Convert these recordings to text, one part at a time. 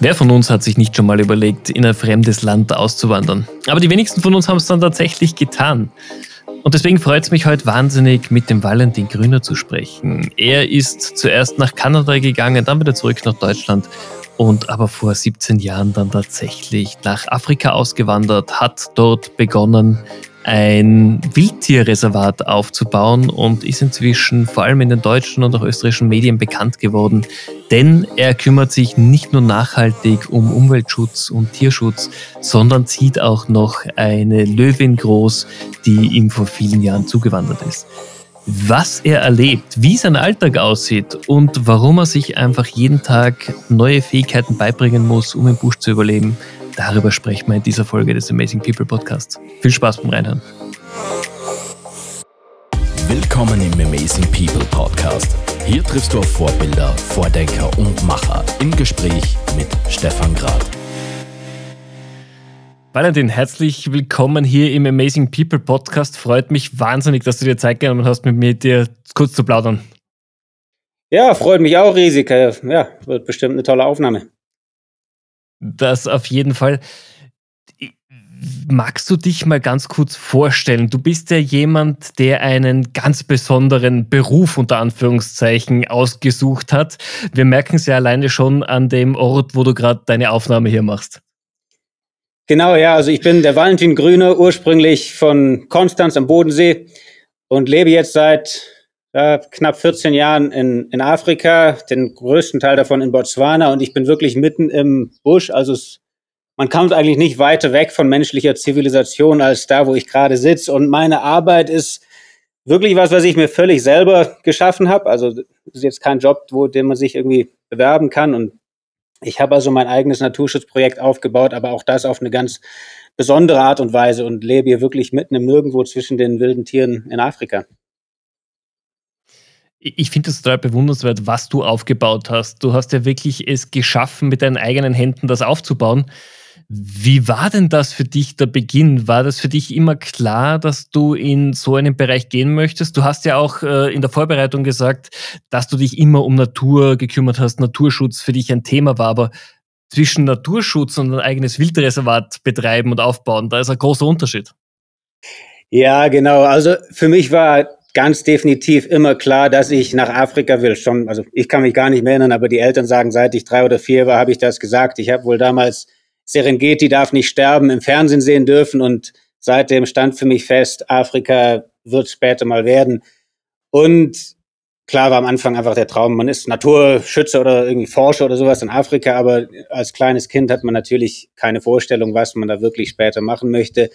Wer von uns hat sich nicht schon mal überlegt, in ein fremdes Land auszuwandern? Aber die wenigsten von uns haben es dann tatsächlich getan. Und deswegen freut es mich heute wahnsinnig, mit dem Valentin Grüner zu sprechen. Er ist zuerst nach Kanada gegangen, dann wieder zurück nach Deutschland und aber vor 17 Jahren dann tatsächlich nach Afrika ausgewandert, hat dort begonnen, ein Wildtierreservat aufzubauen und ist inzwischen vor allem in den deutschen und auch österreichischen Medien bekannt geworden, denn er kümmert sich nicht nur nachhaltig um Umweltschutz und Tierschutz, sondern zieht auch noch eine Löwin groß, die ihm vor vielen Jahren zugewandert ist. Was er erlebt, wie sein Alltag aussieht und warum er sich einfach jeden Tag neue Fähigkeiten beibringen muss, um im Busch zu überleben, Darüber sprechen wir in dieser Folge des Amazing People Podcasts. Viel Spaß beim Reinhören. Willkommen im Amazing People Podcast. Hier triffst du auf Vorbilder, Vordenker und Macher im Gespräch mit Stefan Grad. Valentin, herzlich willkommen hier im Amazing People Podcast. Freut mich wahnsinnig, dass du dir Zeit genommen hast, mit mir dir kurz zu plaudern. Ja, freut mich auch riesig. Ja, wird bestimmt eine tolle Aufnahme. Das auf jeden Fall. Magst du dich mal ganz kurz vorstellen? Du bist ja jemand, der einen ganz besonderen Beruf unter Anführungszeichen ausgesucht hat. Wir merken es ja alleine schon an dem Ort, wo du gerade deine Aufnahme hier machst. Genau, ja, also ich bin der Valentin Grüne, ursprünglich von Konstanz am Bodensee und lebe jetzt seit äh, knapp 14 Jahren in, in Afrika, den größten Teil davon in Botswana und ich bin wirklich mitten im Busch. Also es, man kommt eigentlich nicht weiter weg von menschlicher Zivilisation als da, wo ich gerade sitze. Und meine Arbeit ist wirklich was, was ich mir völlig selber geschaffen habe. Also es ist jetzt kein Job, wo den man sich irgendwie bewerben kann. Und ich habe also mein eigenes Naturschutzprojekt aufgebaut, aber auch das auf eine ganz besondere Art und Weise und lebe hier wirklich mitten im Nirgendwo zwischen den wilden Tieren in Afrika ich finde es total bewundernswert, was du aufgebaut hast. Du hast ja wirklich es geschaffen, mit deinen eigenen Händen das aufzubauen. Wie war denn das für dich der Beginn? War das für dich immer klar, dass du in so einen Bereich gehen möchtest? Du hast ja auch äh, in der Vorbereitung gesagt, dass du dich immer um Natur gekümmert hast, Naturschutz für dich ein Thema war, aber zwischen Naturschutz und ein eigenes Wildreservat betreiben und aufbauen, da ist ein großer Unterschied. Ja, genau. Also für mich war ganz definitiv immer klar, dass ich nach Afrika will. Schon, also ich kann mich gar nicht mehr erinnern, aber die Eltern sagen, seit ich drei oder vier war, habe ich das gesagt. Ich habe wohl damals Serengeti darf nicht sterben im Fernsehen sehen dürfen und seitdem stand für mich fest, Afrika wird später mal werden. Und klar war am Anfang einfach der Traum, man ist Naturschützer oder irgendwie Forscher oder sowas in Afrika, aber als kleines Kind hat man natürlich keine Vorstellung, was man da wirklich später machen möchte.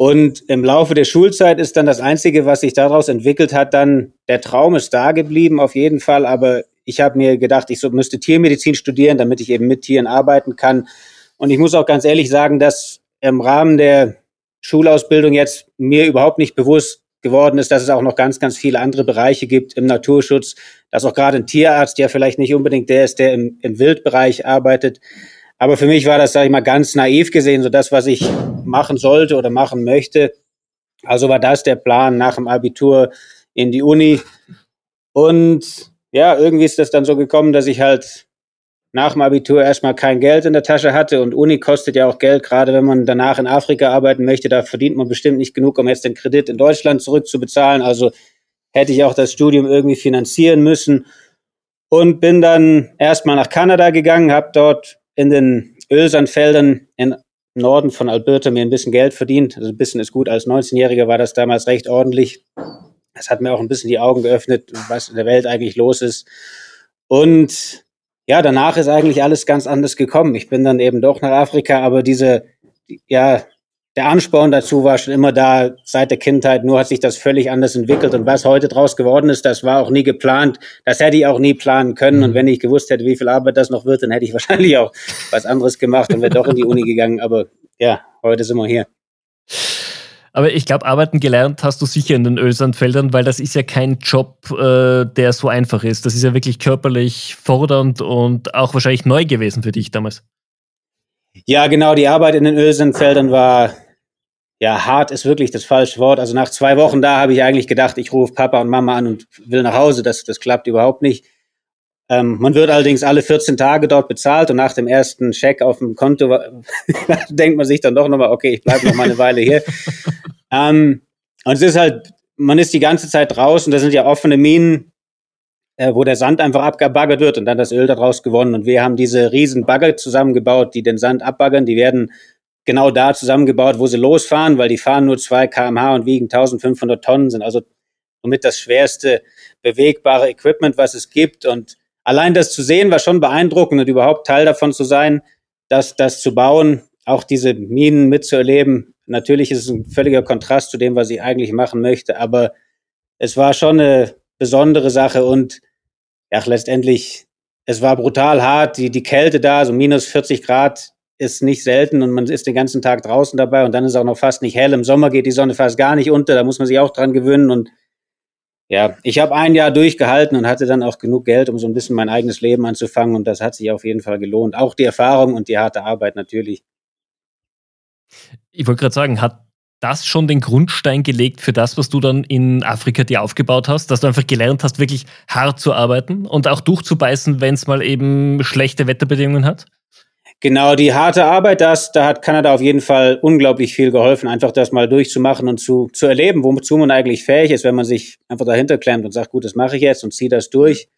Und im Laufe der Schulzeit ist dann das Einzige, was sich daraus entwickelt hat, dann der Traum ist da geblieben, auf jeden Fall. Aber ich habe mir gedacht, ich so, müsste Tiermedizin studieren, damit ich eben mit Tieren arbeiten kann. Und ich muss auch ganz ehrlich sagen, dass im Rahmen der Schulausbildung jetzt mir überhaupt nicht bewusst geworden ist, dass es auch noch ganz, ganz viele andere Bereiche gibt im Naturschutz, dass auch gerade ein Tierarzt ja vielleicht nicht unbedingt der ist, der im, im Wildbereich arbeitet, aber für mich war das, sage ich mal, ganz naiv gesehen, so das, was ich machen sollte oder machen möchte. Also war das der Plan nach dem Abitur in die Uni. Und ja, irgendwie ist das dann so gekommen, dass ich halt nach dem Abitur erstmal kein Geld in der Tasche hatte und Uni kostet ja auch Geld, gerade wenn man danach in Afrika arbeiten möchte, da verdient man bestimmt nicht genug, um jetzt den Kredit in Deutschland zurückzubezahlen. Also hätte ich auch das Studium irgendwie finanzieren müssen und bin dann erstmal nach Kanada gegangen, habe dort in den Ölsandfeldern im Norden von Alberta mir ein bisschen Geld verdient. Also ein bisschen ist gut. Als 19-Jähriger war das damals recht ordentlich. Das hat mir auch ein bisschen die Augen geöffnet, was in der Welt eigentlich los ist. Und ja, danach ist eigentlich alles ganz anders gekommen. Ich bin dann eben doch nach Afrika, aber diese, ja, der Ansporn dazu war schon immer da seit der Kindheit, nur hat sich das völlig anders entwickelt. Und was heute draus geworden ist, das war auch nie geplant. Das hätte ich auch nie planen können. Und wenn ich gewusst hätte, wie viel Arbeit das noch wird, dann hätte ich wahrscheinlich auch was anderes gemacht und wäre doch in die Uni gegangen. Aber ja, heute sind wir hier. Aber ich glaube, arbeiten gelernt hast du sicher in den Ölsandfeldern, weil das ist ja kein Job, äh, der so einfach ist. Das ist ja wirklich körperlich fordernd und auch wahrscheinlich neu gewesen für dich damals. Ja, genau, die Arbeit in den Ölsandfeldern war, ja, hart ist wirklich das falsche Wort. Also nach zwei Wochen da habe ich eigentlich gedacht, ich rufe Papa und Mama an und will nach Hause. Das, das klappt überhaupt nicht. Ähm, man wird allerdings alle 14 Tage dort bezahlt und nach dem ersten Scheck auf dem Konto denkt man sich dann doch nochmal, okay, ich bleibe noch mal eine Weile hier. ähm, und es ist halt, man ist die ganze Zeit draußen, da sind ja offene Minen, äh, wo der Sand einfach abgebaggert wird und dann das Öl daraus gewonnen. Und wir haben diese riesen Bagger zusammengebaut, die den Sand abbaggern. Die werden genau da zusammengebaut, wo sie losfahren, weil die fahren nur 2 kmh und wiegen 1500 Tonnen, sind also somit das schwerste bewegbare Equipment, was es gibt. Und allein das zu sehen war schon beeindruckend und überhaupt Teil davon zu sein, dass das zu bauen, auch diese Minen mitzuerleben. Natürlich ist es ein völliger Kontrast zu dem, was ich eigentlich machen möchte, aber es war schon eine besondere Sache und ja, letztendlich, es war brutal hart, die, die Kälte da, so minus 40 Grad ist nicht selten und man ist den ganzen Tag draußen dabei und dann ist auch noch fast nicht hell. Im Sommer geht die Sonne fast gar nicht unter, da muss man sich auch dran gewöhnen und ja, ich habe ein Jahr durchgehalten und hatte dann auch genug Geld, um so ein bisschen mein eigenes Leben anzufangen und das hat sich auf jeden Fall gelohnt. Auch die Erfahrung und die harte Arbeit natürlich. Ich wollte gerade sagen, hat das schon den Grundstein gelegt für das, was du dann in Afrika dir aufgebaut hast, dass du einfach gelernt hast, wirklich hart zu arbeiten und auch durchzubeißen, wenn es mal eben schlechte Wetterbedingungen hat? Genau, die harte Arbeit, das, da hat Kanada auf jeden Fall unglaublich viel geholfen, einfach das mal durchzumachen und zu, zu erleben, wozu man eigentlich fähig ist, wenn man sich einfach dahinter klemmt und sagt, gut, das mache ich jetzt und ziehe das durch.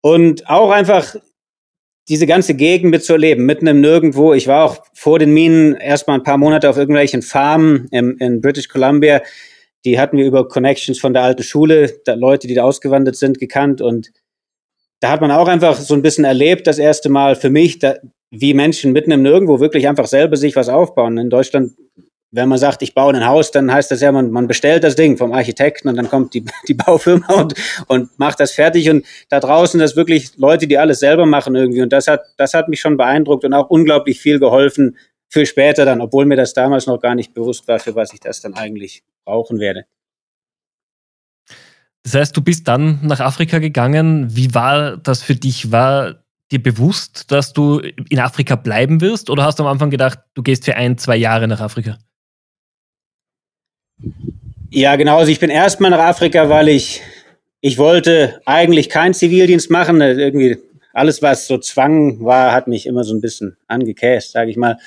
Und auch einfach diese ganze Gegend mitzuerleben, mitten im Nirgendwo. Ich war auch vor den Minen erstmal ein paar Monate auf irgendwelchen Farmen im, in British Columbia. Die hatten wir über Connections von der alten Schule, da Leute, die da ausgewandert sind, gekannt. Und da hat man auch einfach so ein bisschen erlebt, das erste Mal für mich, da, wie Menschen mitten im Nirgendwo wirklich einfach selber sich was aufbauen. In Deutschland, wenn man sagt, ich baue ein Haus, dann heißt das ja, man, man bestellt das Ding vom Architekten und dann kommt die, die Baufirma und, und macht das fertig. Und da draußen das wirklich Leute, die alles selber machen irgendwie. Und das hat, das hat mich schon beeindruckt und auch unglaublich viel geholfen für später dann, obwohl mir das damals noch gar nicht bewusst war, für was ich das dann eigentlich brauchen werde. Das heißt, du bist dann nach Afrika gegangen. Wie war das für dich? War dir bewusst, dass du in Afrika bleiben wirst? Oder hast du am Anfang gedacht, du gehst für ein, zwei Jahre nach Afrika? Ja, genau. Also ich bin erstmal nach Afrika, weil ich, ich wollte eigentlich keinen Zivildienst machen. Irgendwie alles, was so Zwang war, hat mich immer so ein bisschen angekäst, sage ich mal.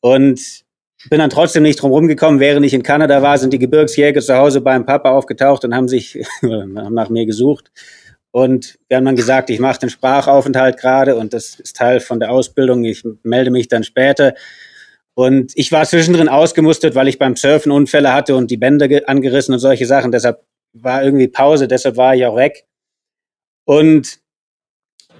Und bin dann trotzdem nicht drum rumgekommen. Während ich in Kanada war, sind die Gebirgsjäger zu Hause beim Papa aufgetaucht und haben sich haben nach mir gesucht. Und wir haben dann gesagt, ich mache den Sprachaufenthalt gerade und das ist Teil von der Ausbildung. Ich melde mich dann später. Und ich war zwischendrin ausgemustert, weil ich beim Surfen Unfälle hatte und die Bänder angerissen und solche Sachen. Deshalb war irgendwie Pause, deshalb war ich auch weg. Und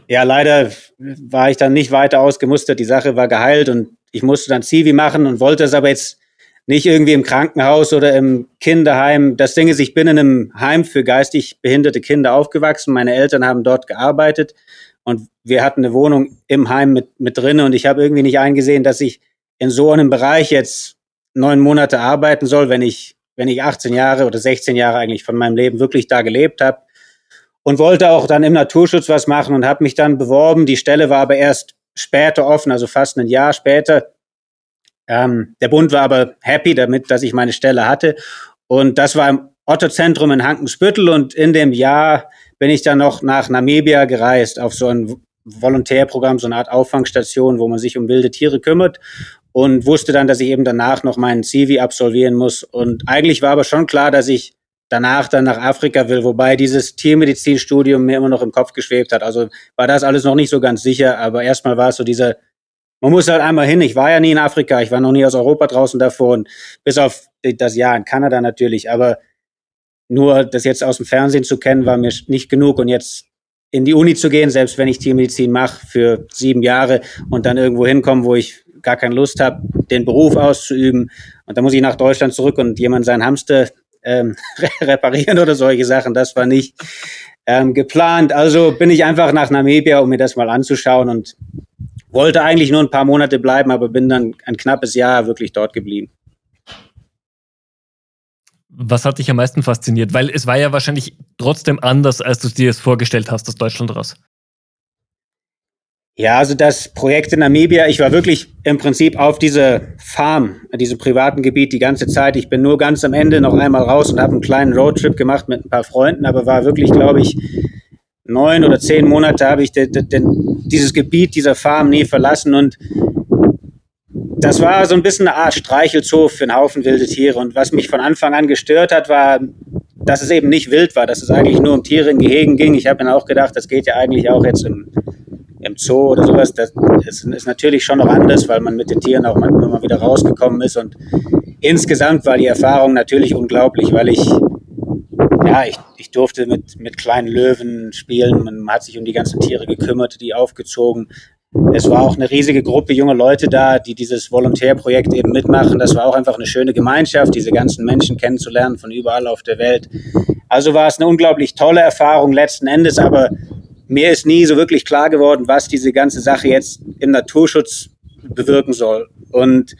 ja, leider war ich dann nicht weiter ausgemustert. Die Sache war geheilt und ich musste dann Zivi machen und wollte es aber jetzt nicht irgendwie im Krankenhaus oder im Kinderheim. Das Ding ist, ich bin in einem Heim für geistig behinderte Kinder aufgewachsen. Meine Eltern haben dort gearbeitet und wir hatten eine Wohnung im Heim mit, mit drin und ich habe irgendwie nicht eingesehen, dass ich in so einem Bereich jetzt neun Monate arbeiten soll, wenn ich, wenn ich 18 Jahre oder 16 Jahre eigentlich von meinem Leben wirklich da gelebt habe. Und wollte auch dann im Naturschutz was machen und habe mich dann beworben. Die Stelle war aber erst später offen, also fast ein Jahr später. Ähm, der Bund war aber happy damit, dass ich meine Stelle hatte. Und das war im Otto-Zentrum in Hankensbüttel. Und in dem Jahr bin ich dann noch nach Namibia gereist auf so ein Volontärprogramm, so eine Art Auffangstation, wo man sich um wilde Tiere kümmert. Und wusste dann, dass ich eben danach noch meinen CV absolvieren muss. Und eigentlich war aber schon klar, dass ich danach dann nach Afrika will, wobei dieses Tiermedizinstudium mir immer noch im Kopf geschwebt hat. Also war das alles noch nicht so ganz sicher, aber erstmal war es so dieser man muss halt einmal hin. Ich war ja nie in Afrika, ich war noch nie aus Europa draußen davor und bis auf das Jahr in Kanada natürlich, aber nur das jetzt aus dem Fernsehen zu kennen, war mir nicht genug und jetzt in die Uni zu gehen, selbst wenn ich Tiermedizin mache für sieben Jahre und dann irgendwo hinkommen, wo ich gar keine Lust habe, den Beruf auszuüben und dann muss ich nach Deutschland zurück und jemand seinen Hamster ähm, reparieren oder solche Sachen, das war nicht ähm, geplant. Also bin ich einfach nach Namibia, um mir das mal anzuschauen und wollte eigentlich nur ein paar Monate bleiben, aber bin dann ein knappes Jahr wirklich dort geblieben. Was hat dich am meisten fasziniert? Weil es war ja wahrscheinlich trotzdem anders, als du dir es vorgestellt hast aus Deutschland raus. Ja, also das Projekt in Namibia, ich war wirklich im Prinzip auf dieser Farm, diesem privaten Gebiet die ganze Zeit. Ich bin nur ganz am Ende noch einmal raus und habe einen kleinen Roadtrip gemacht mit ein paar Freunden, aber war wirklich, glaube ich, neun oder zehn Monate habe ich de, de, de, dieses Gebiet dieser Farm nie verlassen und das war so ein bisschen eine Art Streichelzoo für einen Haufen wilde Tiere. Und was mich von Anfang an gestört hat, war, dass es eben nicht wild war, dass es eigentlich nur um Tiere in Gehegen ging. Ich habe mir auch gedacht, das geht ja eigentlich auch jetzt im, im Zoo oder sowas. Das ist, ist, natürlich schon noch anders, weil man mit den Tieren auch manchmal mal wieder rausgekommen ist. Und insgesamt war die Erfahrung natürlich unglaublich, weil ich, ja, ich, ich durfte mit, mit kleinen Löwen spielen. Man hat sich um die ganzen Tiere gekümmert, die aufgezogen. Es war auch eine riesige Gruppe junge Leute da, die dieses Volontärprojekt eben mitmachen. Das war auch einfach eine schöne Gemeinschaft, diese ganzen Menschen kennenzulernen von überall auf der Welt. Also war es eine unglaublich tolle Erfahrung letzten Endes, aber mir ist nie so wirklich klar geworden, was diese ganze Sache jetzt im Naturschutz bewirken soll. Und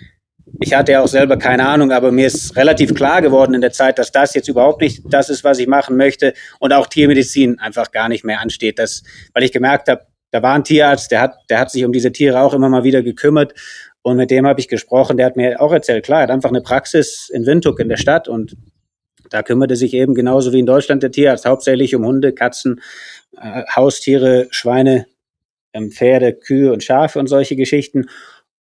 ich hatte ja auch selber keine Ahnung, aber mir ist relativ klar geworden in der Zeit, dass das jetzt überhaupt nicht das ist, was ich machen möchte und auch Tiermedizin einfach gar nicht mehr ansteht. Das, weil ich gemerkt habe, da war ein Tierarzt, der hat, der hat sich um diese Tiere auch immer mal wieder gekümmert. Und mit dem habe ich gesprochen, der hat mir auch erzählt, klar, er hat einfach eine Praxis in Windhoek in der Stadt und da kümmerte sich eben genauso wie in Deutschland der Tierarzt hauptsächlich um Hunde, Katzen, äh, Haustiere, Schweine, ähm, Pferde, Kühe und Schafe und solche Geschichten.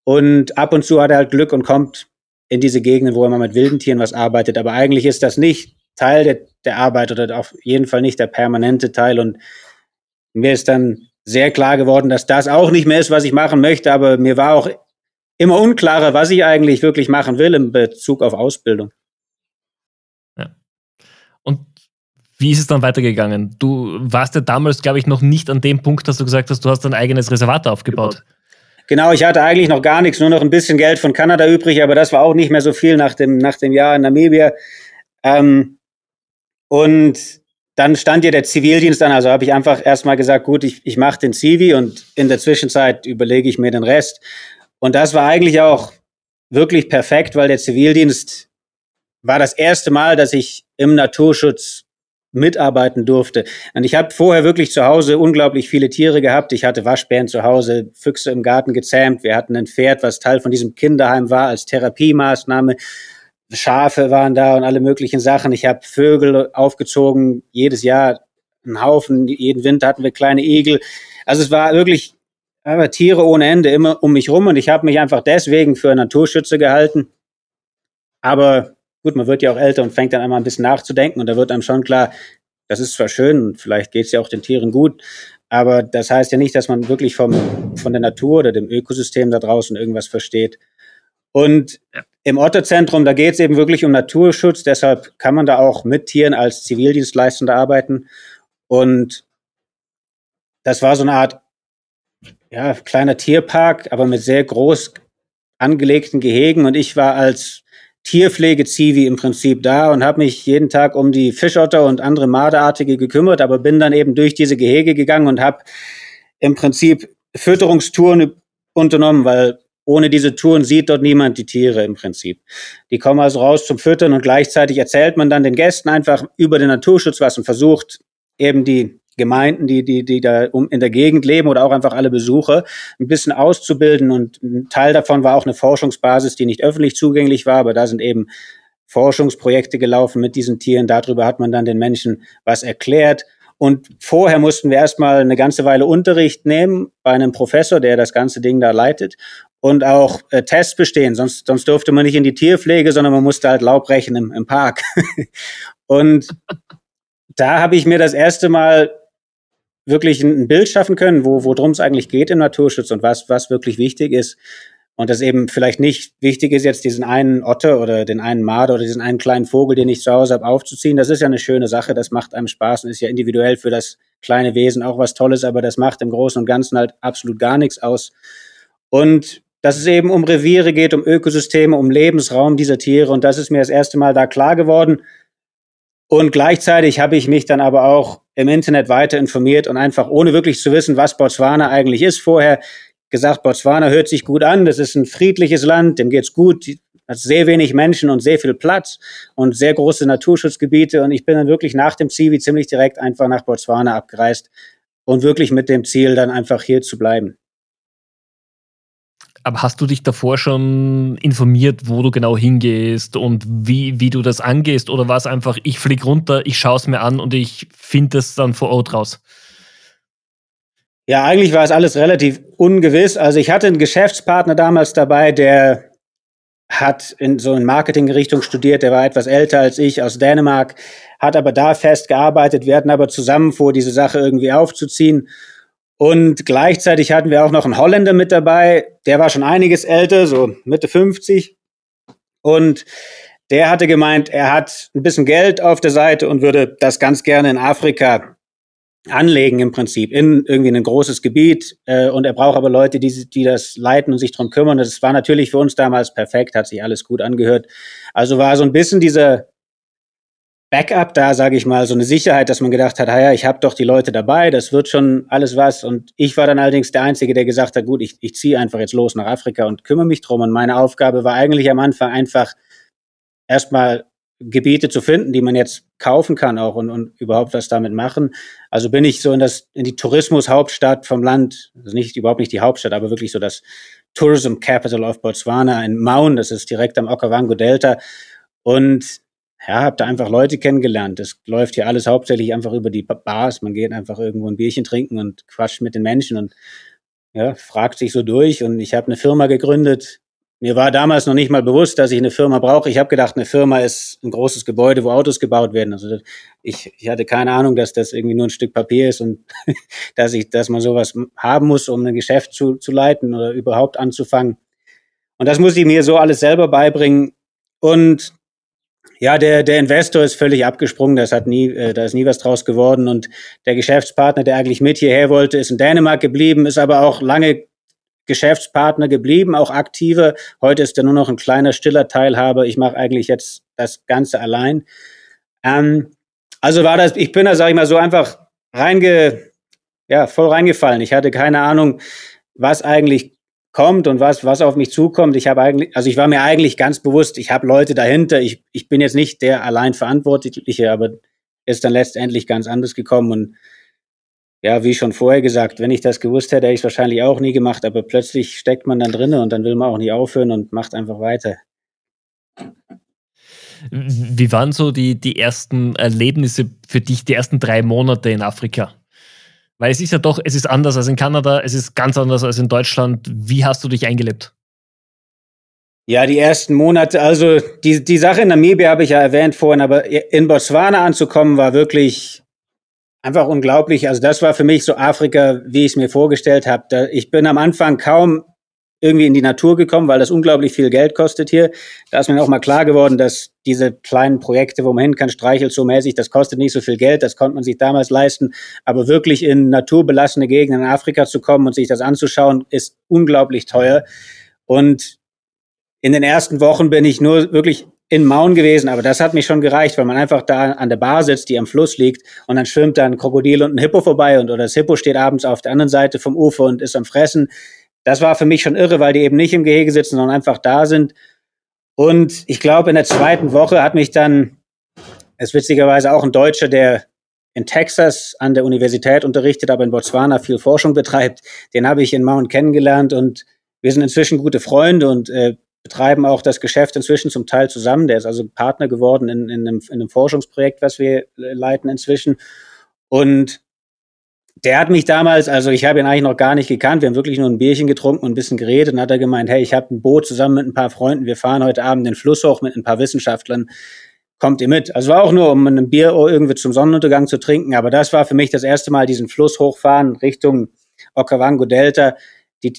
Und ab und zu hat er halt Glück und kommt in diese Gegenden, wo er mal mit wilden Tieren was arbeitet. Aber eigentlich ist das nicht Teil der, der Arbeit oder auf jeden Fall nicht der permanente Teil. Und mir ist dann sehr klar geworden, dass das auch nicht mehr ist, was ich machen möchte. Aber mir war auch immer unklarer, was ich eigentlich wirklich machen will in Bezug auf Ausbildung. Ja. Und wie ist es dann weitergegangen? Du warst ja damals, glaube ich, noch nicht an dem Punkt, dass du gesagt hast, du hast dein eigenes Reservat aufgebaut. Genau, ich hatte eigentlich noch gar nichts, nur noch ein bisschen Geld von Kanada übrig, aber das war auch nicht mehr so viel nach dem, nach dem Jahr in Namibia. Ähm, und dann stand ja der Zivildienst an, also habe ich einfach erstmal gesagt, gut, ich, ich mache den Zivi und in der Zwischenzeit überlege ich mir den Rest. Und das war eigentlich auch wirklich perfekt, weil der Zivildienst war das erste Mal, dass ich im Naturschutz mitarbeiten durfte. Und ich habe vorher wirklich zu Hause unglaublich viele Tiere gehabt. Ich hatte Waschbären zu Hause, Füchse im Garten gezähmt. Wir hatten ein Pferd, was Teil von diesem Kinderheim war als Therapiemaßnahme. Schafe waren da und alle möglichen Sachen. Ich habe Vögel aufgezogen, jedes Jahr einen Haufen, jeden Winter hatten wir kleine Igel. Also es war wirklich aber Tiere ohne Ende immer um mich rum und ich habe mich einfach deswegen für Naturschütze gehalten. Aber gut, man wird ja auch älter und fängt dann einmal ein bisschen nachzudenken und da wird einem schon klar, das ist zwar schön vielleicht geht es ja auch den Tieren gut, aber das heißt ja nicht, dass man wirklich vom, von der Natur oder dem Ökosystem da draußen irgendwas versteht. Und ja. im Otterzentrum, da geht es eben wirklich um Naturschutz, deshalb kann man da auch mit Tieren als Zivildienstleistender arbeiten. Und das war so eine Art ja, kleiner Tierpark, aber mit sehr groß angelegten Gehegen. Und ich war als Tierpflege-Zivi im Prinzip da und habe mich jeden Tag um die Fischotter und andere Marderartige gekümmert, aber bin dann eben durch diese Gehege gegangen und habe im Prinzip Fütterungstouren unternommen, weil ohne diese Touren sieht dort niemand die Tiere im Prinzip. Die kommen also raus zum Füttern und gleichzeitig erzählt man dann den Gästen einfach über den Naturschutz was und versucht eben die Gemeinden, die, die, die da in der Gegend leben oder auch einfach alle Besucher ein bisschen auszubilden. Und ein Teil davon war auch eine Forschungsbasis, die nicht öffentlich zugänglich war, aber da sind eben Forschungsprojekte gelaufen mit diesen Tieren. Darüber hat man dann den Menschen was erklärt. Und vorher mussten wir erstmal eine ganze Weile Unterricht nehmen bei einem Professor, der das ganze Ding da leitet und auch äh, Tests bestehen. Sonst, sonst durfte man nicht in die Tierpflege, sondern man musste halt Laub brechen im, im Park. und da habe ich mir das erste Mal wirklich ein Bild schaffen können, wo worum es eigentlich geht im Naturschutz und was, was wirklich wichtig ist. Und das eben vielleicht nicht wichtig ist, jetzt diesen einen Otter oder den einen Marder oder diesen einen kleinen Vogel, den ich zu Hause habe, aufzuziehen. Das ist ja eine schöne Sache, das macht einem Spaß und ist ja individuell für das kleine Wesen auch was Tolles, aber das macht im Großen und Ganzen halt absolut gar nichts aus. Und dass es eben um Reviere geht, um Ökosysteme, um Lebensraum dieser Tiere. Und das ist mir das erste Mal da klar geworden. Und gleichzeitig habe ich mich dann aber auch im Internet weiter informiert und einfach ohne wirklich zu wissen, was Botswana eigentlich ist, vorher gesagt, Botswana hört sich gut an, das ist ein friedliches Land, dem geht's gut, hat sehr wenig Menschen und sehr viel Platz und sehr große Naturschutzgebiete. Und ich bin dann wirklich nach dem Zivi ziemlich direkt einfach nach Botswana abgereist und wirklich mit dem Ziel, dann einfach hier zu bleiben. Aber hast du dich davor schon informiert, wo du genau hingehst und wie, wie du das angehst? Oder war es einfach, ich fliege runter, ich schaue es mir an und ich finde es dann vor Ort raus? Ja, eigentlich war es alles relativ ungewiss. Also ich hatte einen Geschäftspartner damals dabei, der hat in so in Marketingrichtung studiert, der war etwas älter als ich aus Dänemark, hat aber da fest gearbeitet. Wir hatten aber zusammen vor, diese Sache irgendwie aufzuziehen. Und gleichzeitig hatten wir auch noch einen Holländer mit dabei, der war schon einiges älter, so Mitte 50. Und der hatte gemeint, er hat ein bisschen Geld auf der Seite und würde das ganz gerne in Afrika anlegen im Prinzip in irgendwie ein großes Gebiet äh, und er braucht aber Leute, die, die das leiten und sich drum kümmern. Das war natürlich für uns damals perfekt, hat sich alles gut angehört. Also war so ein bisschen dieser Backup da, sage ich mal, so eine Sicherheit, dass man gedacht hat, ja, ich habe doch die Leute dabei, das wird schon alles was. Und ich war dann allerdings der Einzige, der gesagt hat, gut, ich, ich ziehe einfach jetzt los nach Afrika und kümmere mich drum. Und meine Aufgabe war eigentlich am Anfang einfach erstmal Gebiete zu finden, die man jetzt kaufen kann auch und, und überhaupt was damit machen. Also bin ich so in das in die Tourismushauptstadt vom Land, also nicht überhaupt nicht die Hauptstadt, aber wirklich so das Tourism Capital of Botswana in Maun, das ist direkt am Okavango Delta und ja, habe da einfach Leute kennengelernt. Das läuft hier alles hauptsächlich einfach über die Bars. Man geht einfach irgendwo ein Bierchen trinken und quatscht mit den Menschen und ja, fragt sich so durch. Und ich habe eine Firma gegründet, mir war damals noch nicht mal bewusst, dass ich eine Firma brauche. Ich habe gedacht, eine Firma ist ein großes Gebäude, wo Autos gebaut werden. Also ich, ich hatte keine Ahnung, dass das irgendwie nur ein Stück Papier ist und dass ich, dass man sowas haben muss, um ein Geschäft zu, zu leiten oder überhaupt anzufangen. Und das muss ich mir so alles selber beibringen. Und ja, der, der Investor ist völlig abgesprungen, das hat nie, äh, da ist nie was draus geworden. Und der Geschäftspartner, der eigentlich mit hierher wollte, ist in Dänemark geblieben, ist aber auch lange Geschäftspartner geblieben, auch aktive. Heute ist er nur noch ein kleiner, stiller Teilhaber. Ich mache eigentlich jetzt das Ganze allein. Ähm, also war das, ich bin da, sage ich mal, so einfach reinge, ja, voll reingefallen. Ich hatte keine Ahnung, was eigentlich kommt und was, was auf mich zukommt. Ich habe eigentlich, also ich war mir eigentlich ganz bewusst, ich habe Leute dahinter. Ich, ich bin jetzt nicht der allein Verantwortliche, aber ist dann letztendlich ganz anders gekommen und ja, wie schon vorher gesagt, wenn ich das gewusst hätte, hätte ich es wahrscheinlich auch nie gemacht, aber plötzlich steckt man dann drinne und dann will man auch nicht aufhören und macht einfach weiter. Wie waren so die, die ersten Erlebnisse für dich, die ersten drei Monate in Afrika? Weil es ist ja doch, es ist anders als in Kanada, es ist ganz anders als in Deutschland. Wie hast du dich eingelebt? Ja, die ersten Monate, also die, die Sache in Namibia habe ich ja erwähnt vorhin, aber in Botswana anzukommen war wirklich einfach unglaublich. Also das war für mich so Afrika, wie ich es mir vorgestellt habe. Ich bin am Anfang kaum irgendwie in die Natur gekommen, weil das unglaublich viel Geld kostet hier. Da ist mir auch mal klar geworden, dass diese kleinen Projekte, wo man hin kann, streichelt so mäßig, das kostet nicht so viel Geld, das konnte man sich damals leisten. Aber wirklich in naturbelassene Gegenden in Afrika zu kommen und sich das anzuschauen, ist unglaublich teuer. Und in den ersten Wochen bin ich nur wirklich in Maun gewesen, aber das hat mich schon gereicht, weil man einfach da an der Bar sitzt, die am Fluss liegt und dann schwimmt da ein Krokodil und ein Hippo vorbei und oder das Hippo steht abends auf der anderen Seite vom Ufer und ist am Fressen. Das war für mich schon irre, weil die eben nicht im Gehege sitzen, sondern einfach da sind. Und ich glaube, in der zweiten Woche hat mich dann, es witzigerweise auch ein Deutscher, der in Texas an der Universität unterrichtet, aber in Botswana viel Forschung betreibt, den habe ich in Maun kennengelernt und wir sind inzwischen gute Freunde und äh, betreiben auch das Geschäft inzwischen zum Teil zusammen. Der ist also Partner geworden in, in, einem, in einem Forschungsprojekt, was wir leiten inzwischen. Und der hat mich damals, also ich habe ihn eigentlich noch gar nicht gekannt, wir haben wirklich nur ein Bierchen getrunken und ein bisschen geredet und hat er gemeint, hey, ich habe ein Boot zusammen mit ein paar Freunden, wir fahren heute Abend den Fluss hoch mit ein paar Wissenschaftlern, kommt ihr mit? Also war auch nur, um ein Bier irgendwie zum Sonnenuntergang zu trinken, aber das war für mich das erste Mal, diesen Fluss hochfahren Richtung Okavango Delta. Die,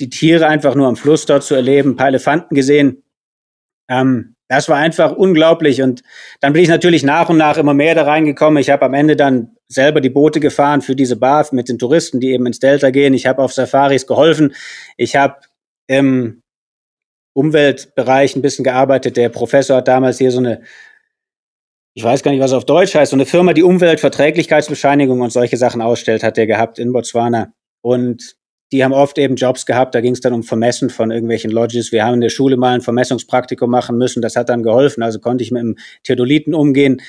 die Tiere einfach nur am Fluss dort zu erleben, ein paar Elefanten gesehen. Ähm, das war einfach unglaublich. Und dann bin ich natürlich nach und nach immer mehr da reingekommen. Ich habe am Ende dann selber die Boote gefahren für diese Bar mit den Touristen, die eben ins Delta gehen. Ich habe auf Safaris geholfen. Ich habe im Umweltbereich ein bisschen gearbeitet. Der Professor hat damals hier so eine, ich weiß gar nicht, was auf Deutsch heißt, so eine Firma, die Umweltverträglichkeitsbescheinigung und solche Sachen ausstellt, hat der gehabt in Botswana. Und die haben oft eben Jobs gehabt, da ging es dann um Vermessen von irgendwelchen Lodges. Wir haben in der Schule mal ein Vermessungspraktikum machen müssen, das hat dann geholfen, also konnte ich mit dem Theodoliten umgehen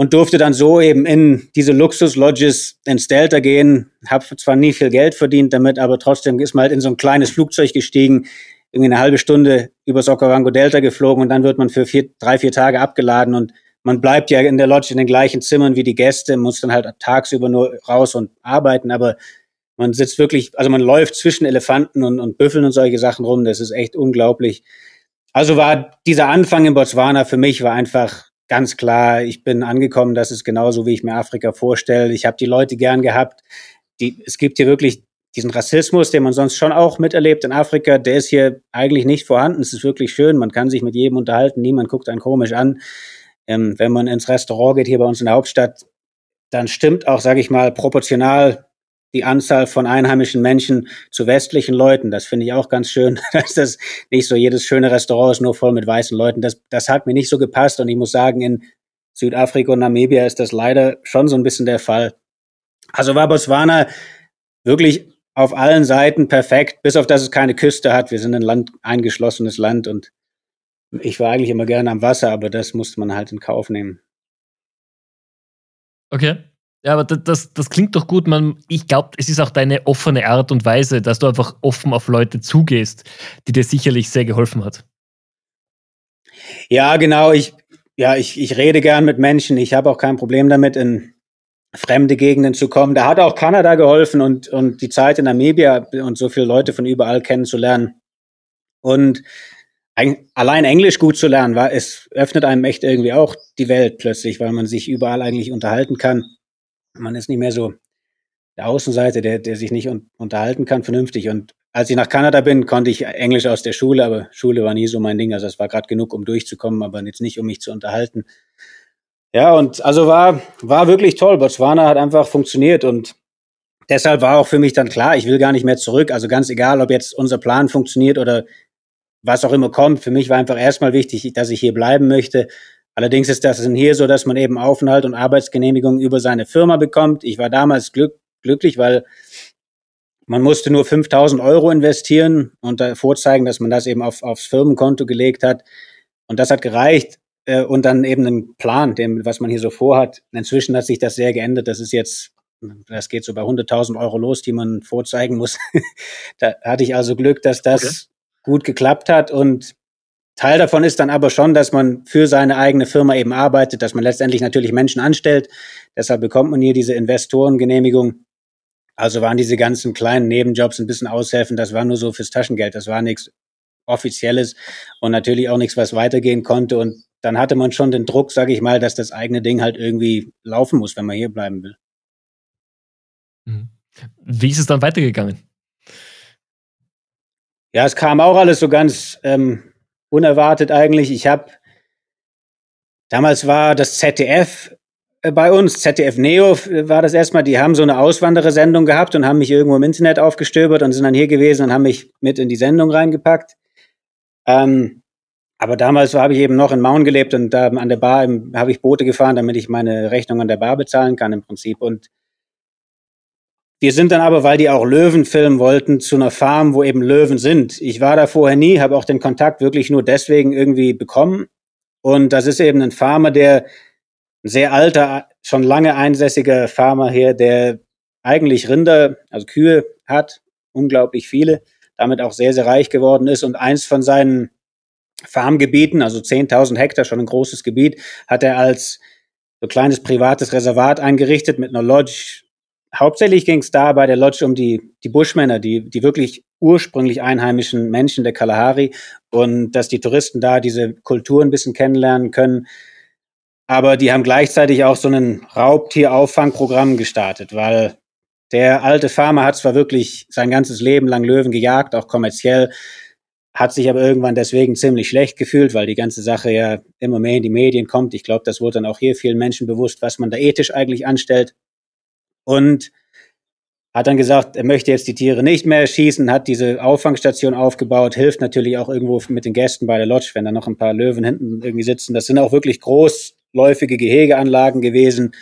und durfte dann so eben in diese Luxus-Lodges ins Delta gehen. Habe zwar nie viel Geld verdient damit, aber trotzdem ist man halt in so ein kleines Flugzeug gestiegen, irgendwie eine halbe Stunde übers Okavango Delta geflogen und dann wird man für vier, drei, vier Tage abgeladen und man bleibt ja in der Lodge in den gleichen Zimmern wie die Gäste, muss dann halt tagsüber nur raus und arbeiten, aber Man sitzt wirklich, also man läuft zwischen Elefanten und, und Büffeln und solche Sachen rum. Das ist echt unglaublich. Also war dieser Anfang in Botswana für mich war einfach ganz klar, ich bin angekommen, das ist genauso, wie ich mir Afrika vorstelle. Ich habe die Leute gern gehabt. Die, es gibt hier wirklich diesen Rassismus, den man sonst schon auch miterlebt in Afrika, der ist hier eigentlich nicht vorhanden. Es ist wirklich schön, man kann sich mit jedem unterhalten, niemand guckt einen komisch an. Ähm, wenn man ins Restaurant geht hier bei uns in der Hauptstadt, dann stimmt auch, sage ich mal, proportional die Anzahl von einheimischen Menschen zu westlichen Leuten. Das finde ich auch ganz schön, dass das nicht so jedes schöne Restaurant ist nur voll mit weißen Leuten. Das, das hat mir nicht so gepasst und ich muss sagen, in Südafrika und Namibia ist das leider schon so ein bisschen der Fall. Also war Botswana wirklich auf allen Seiten perfekt, bis auf dass es keine Küste hat. Wir sind ein Land, eingeschlossenes Land und ich war eigentlich immer gerne am Wasser, aber das musste man halt in Kauf nehmen. Okay. Ja, aber das, das, das klingt doch gut. Man, ich glaube, es ist auch deine offene Art und Weise, dass du einfach offen auf Leute zugehst, die dir sicherlich sehr geholfen hat. Ja, genau. Ich, ja, ich, ich rede gern mit Menschen. Ich habe auch kein Problem damit, in fremde Gegenden zu kommen. Da hat auch Kanada geholfen und, und die Zeit in Namibia und so viele Leute von überall kennenzulernen. Und allein Englisch gut zu lernen, war, es öffnet einem echt irgendwie auch die Welt plötzlich, weil man sich überall eigentlich unterhalten kann. Man ist nicht mehr so der Außenseite, der, der sich nicht un unterhalten kann vernünftig. Und als ich nach Kanada bin, konnte ich Englisch aus der Schule, aber Schule war nie so mein Ding. Also es war gerade genug, um durchzukommen, aber jetzt nicht, um mich zu unterhalten. Ja, und also war, war wirklich toll. Botswana hat einfach funktioniert und deshalb war auch für mich dann klar, ich will gar nicht mehr zurück. Also ganz egal, ob jetzt unser Plan funktioniert oder was auch immer kommt. Für mich war einfach erstmal wichtig, dass ich hier bleiben möchte. Allerdings ist das hier so, dass man eben Aufenthalt und Arbeitsgenehmigung über seine Firma bekommt. Ich war damals glück, glücklich, weil man musste nur 5000 Euro investieren und vorzeigen, dass man das eben auf, aufs Firmenkonto gelegt hat. Und das hat gereicht. Äh, und dann eben einen Plan, dem, was man hier so vorhat. Inzwischen hat sich das sehr geändert. Das ist jetzt, das geht so bei 100.000 Euro los, die man vorzeigen muss. da hatte ich also Glück, dass das okay. gut geklappt hat. Und Teil davon ist dann aber schon, dass man für seine eigene Firma eben arbeitet, dass man letztendlich natürlich Menschen anstellt. Deshalb bekommt man hier diese Investorengenehmigung. Also waren diese ganzen kleinen Nebenjobs ein bisschen aushelfen. Das war nur so fürs Taschengeld. Das war nichts Offizielles und natürlich auch nichts, was weitergehen konnte. Und dann hatte man schon den Druck, sage ich mal, dass das eigene Ding halt irgendwie laufen muss, wenn man hier bleiben will. Mhm. Wie ist es dann weitergegangen? Ja, es kam auch alles so ganz ähm, unerwartet eigentlich. Ich habe damals war das ZDF äh, bei uns, ZDF Neo war das erstmal, die haben so eine Auswanderersendung gehabt und haben mich irgendwo im Internet aufgestöbert und sind dann hier gewesen und haben mich mit in die Sendung reingepackt. Ähm, aber damals habe ich eben noch in Maun gelebt und da an der Bar habe ich Boote gefahren, damit ich meine Rechnung an der Bar bezahlen kann im Prinzip. Und wir sind dann aber, weil die auch Löwen filmen wollten, zu einer Farm, wo eben Löwen sind. Ich war da vorher nie, habe auch den Kontakt wirklich nur deswegen irgendwie bekommen. Und das ist eben ein Farmer, der ein sehr alter, schon lange einsässiger Farmer hier, der eigentlich Rinder, also Kühe hat, unglaublich viele, damit auch sehr, sehr reich geworden ist. Und eins von seinen Farmgebieten, also 10.000 Hektar, schon ein großes Gebiet, hat er als so kleines privates Reservat eingerichtet mit einer Lodge. Hauptsächlich ging es da bei der Lodge um die, die Buschmänner, die, die wirklich ursprünglich einheimischen Menschen der Kalahari und dass die Touristen da diese Kultur ein bisschen kennenlernen können. Aber die haben gleichzeitig auch so ein Raubtierauffangprogramm gestartet, weil der alte Farmer hat zwar wirklich sein ganzes Leben lang Löwen gejagt, auch kommerziell, hat sich aber irgendwann deswegen ziemlich schlecht gefühlt, weil die ganze Sache ja immer mehr in die Medien kommt. Ich glaube, das wurde dann auch hier vielen Menschen bewusst, was man da ethisch eigentlich anstellt. Und hat dann gesagt, er möchte jetzt die Tiere nicht mehr schießen, hat diese Auffangstation aufgebaut, hilft natürlich auch irgendwo mit den Gästen bei der Lodge, wenn da noch ein paar Löwen hinten irgendwie sitzen. Das sind auch wirklich großläufige Gehegeanlagen gewesen.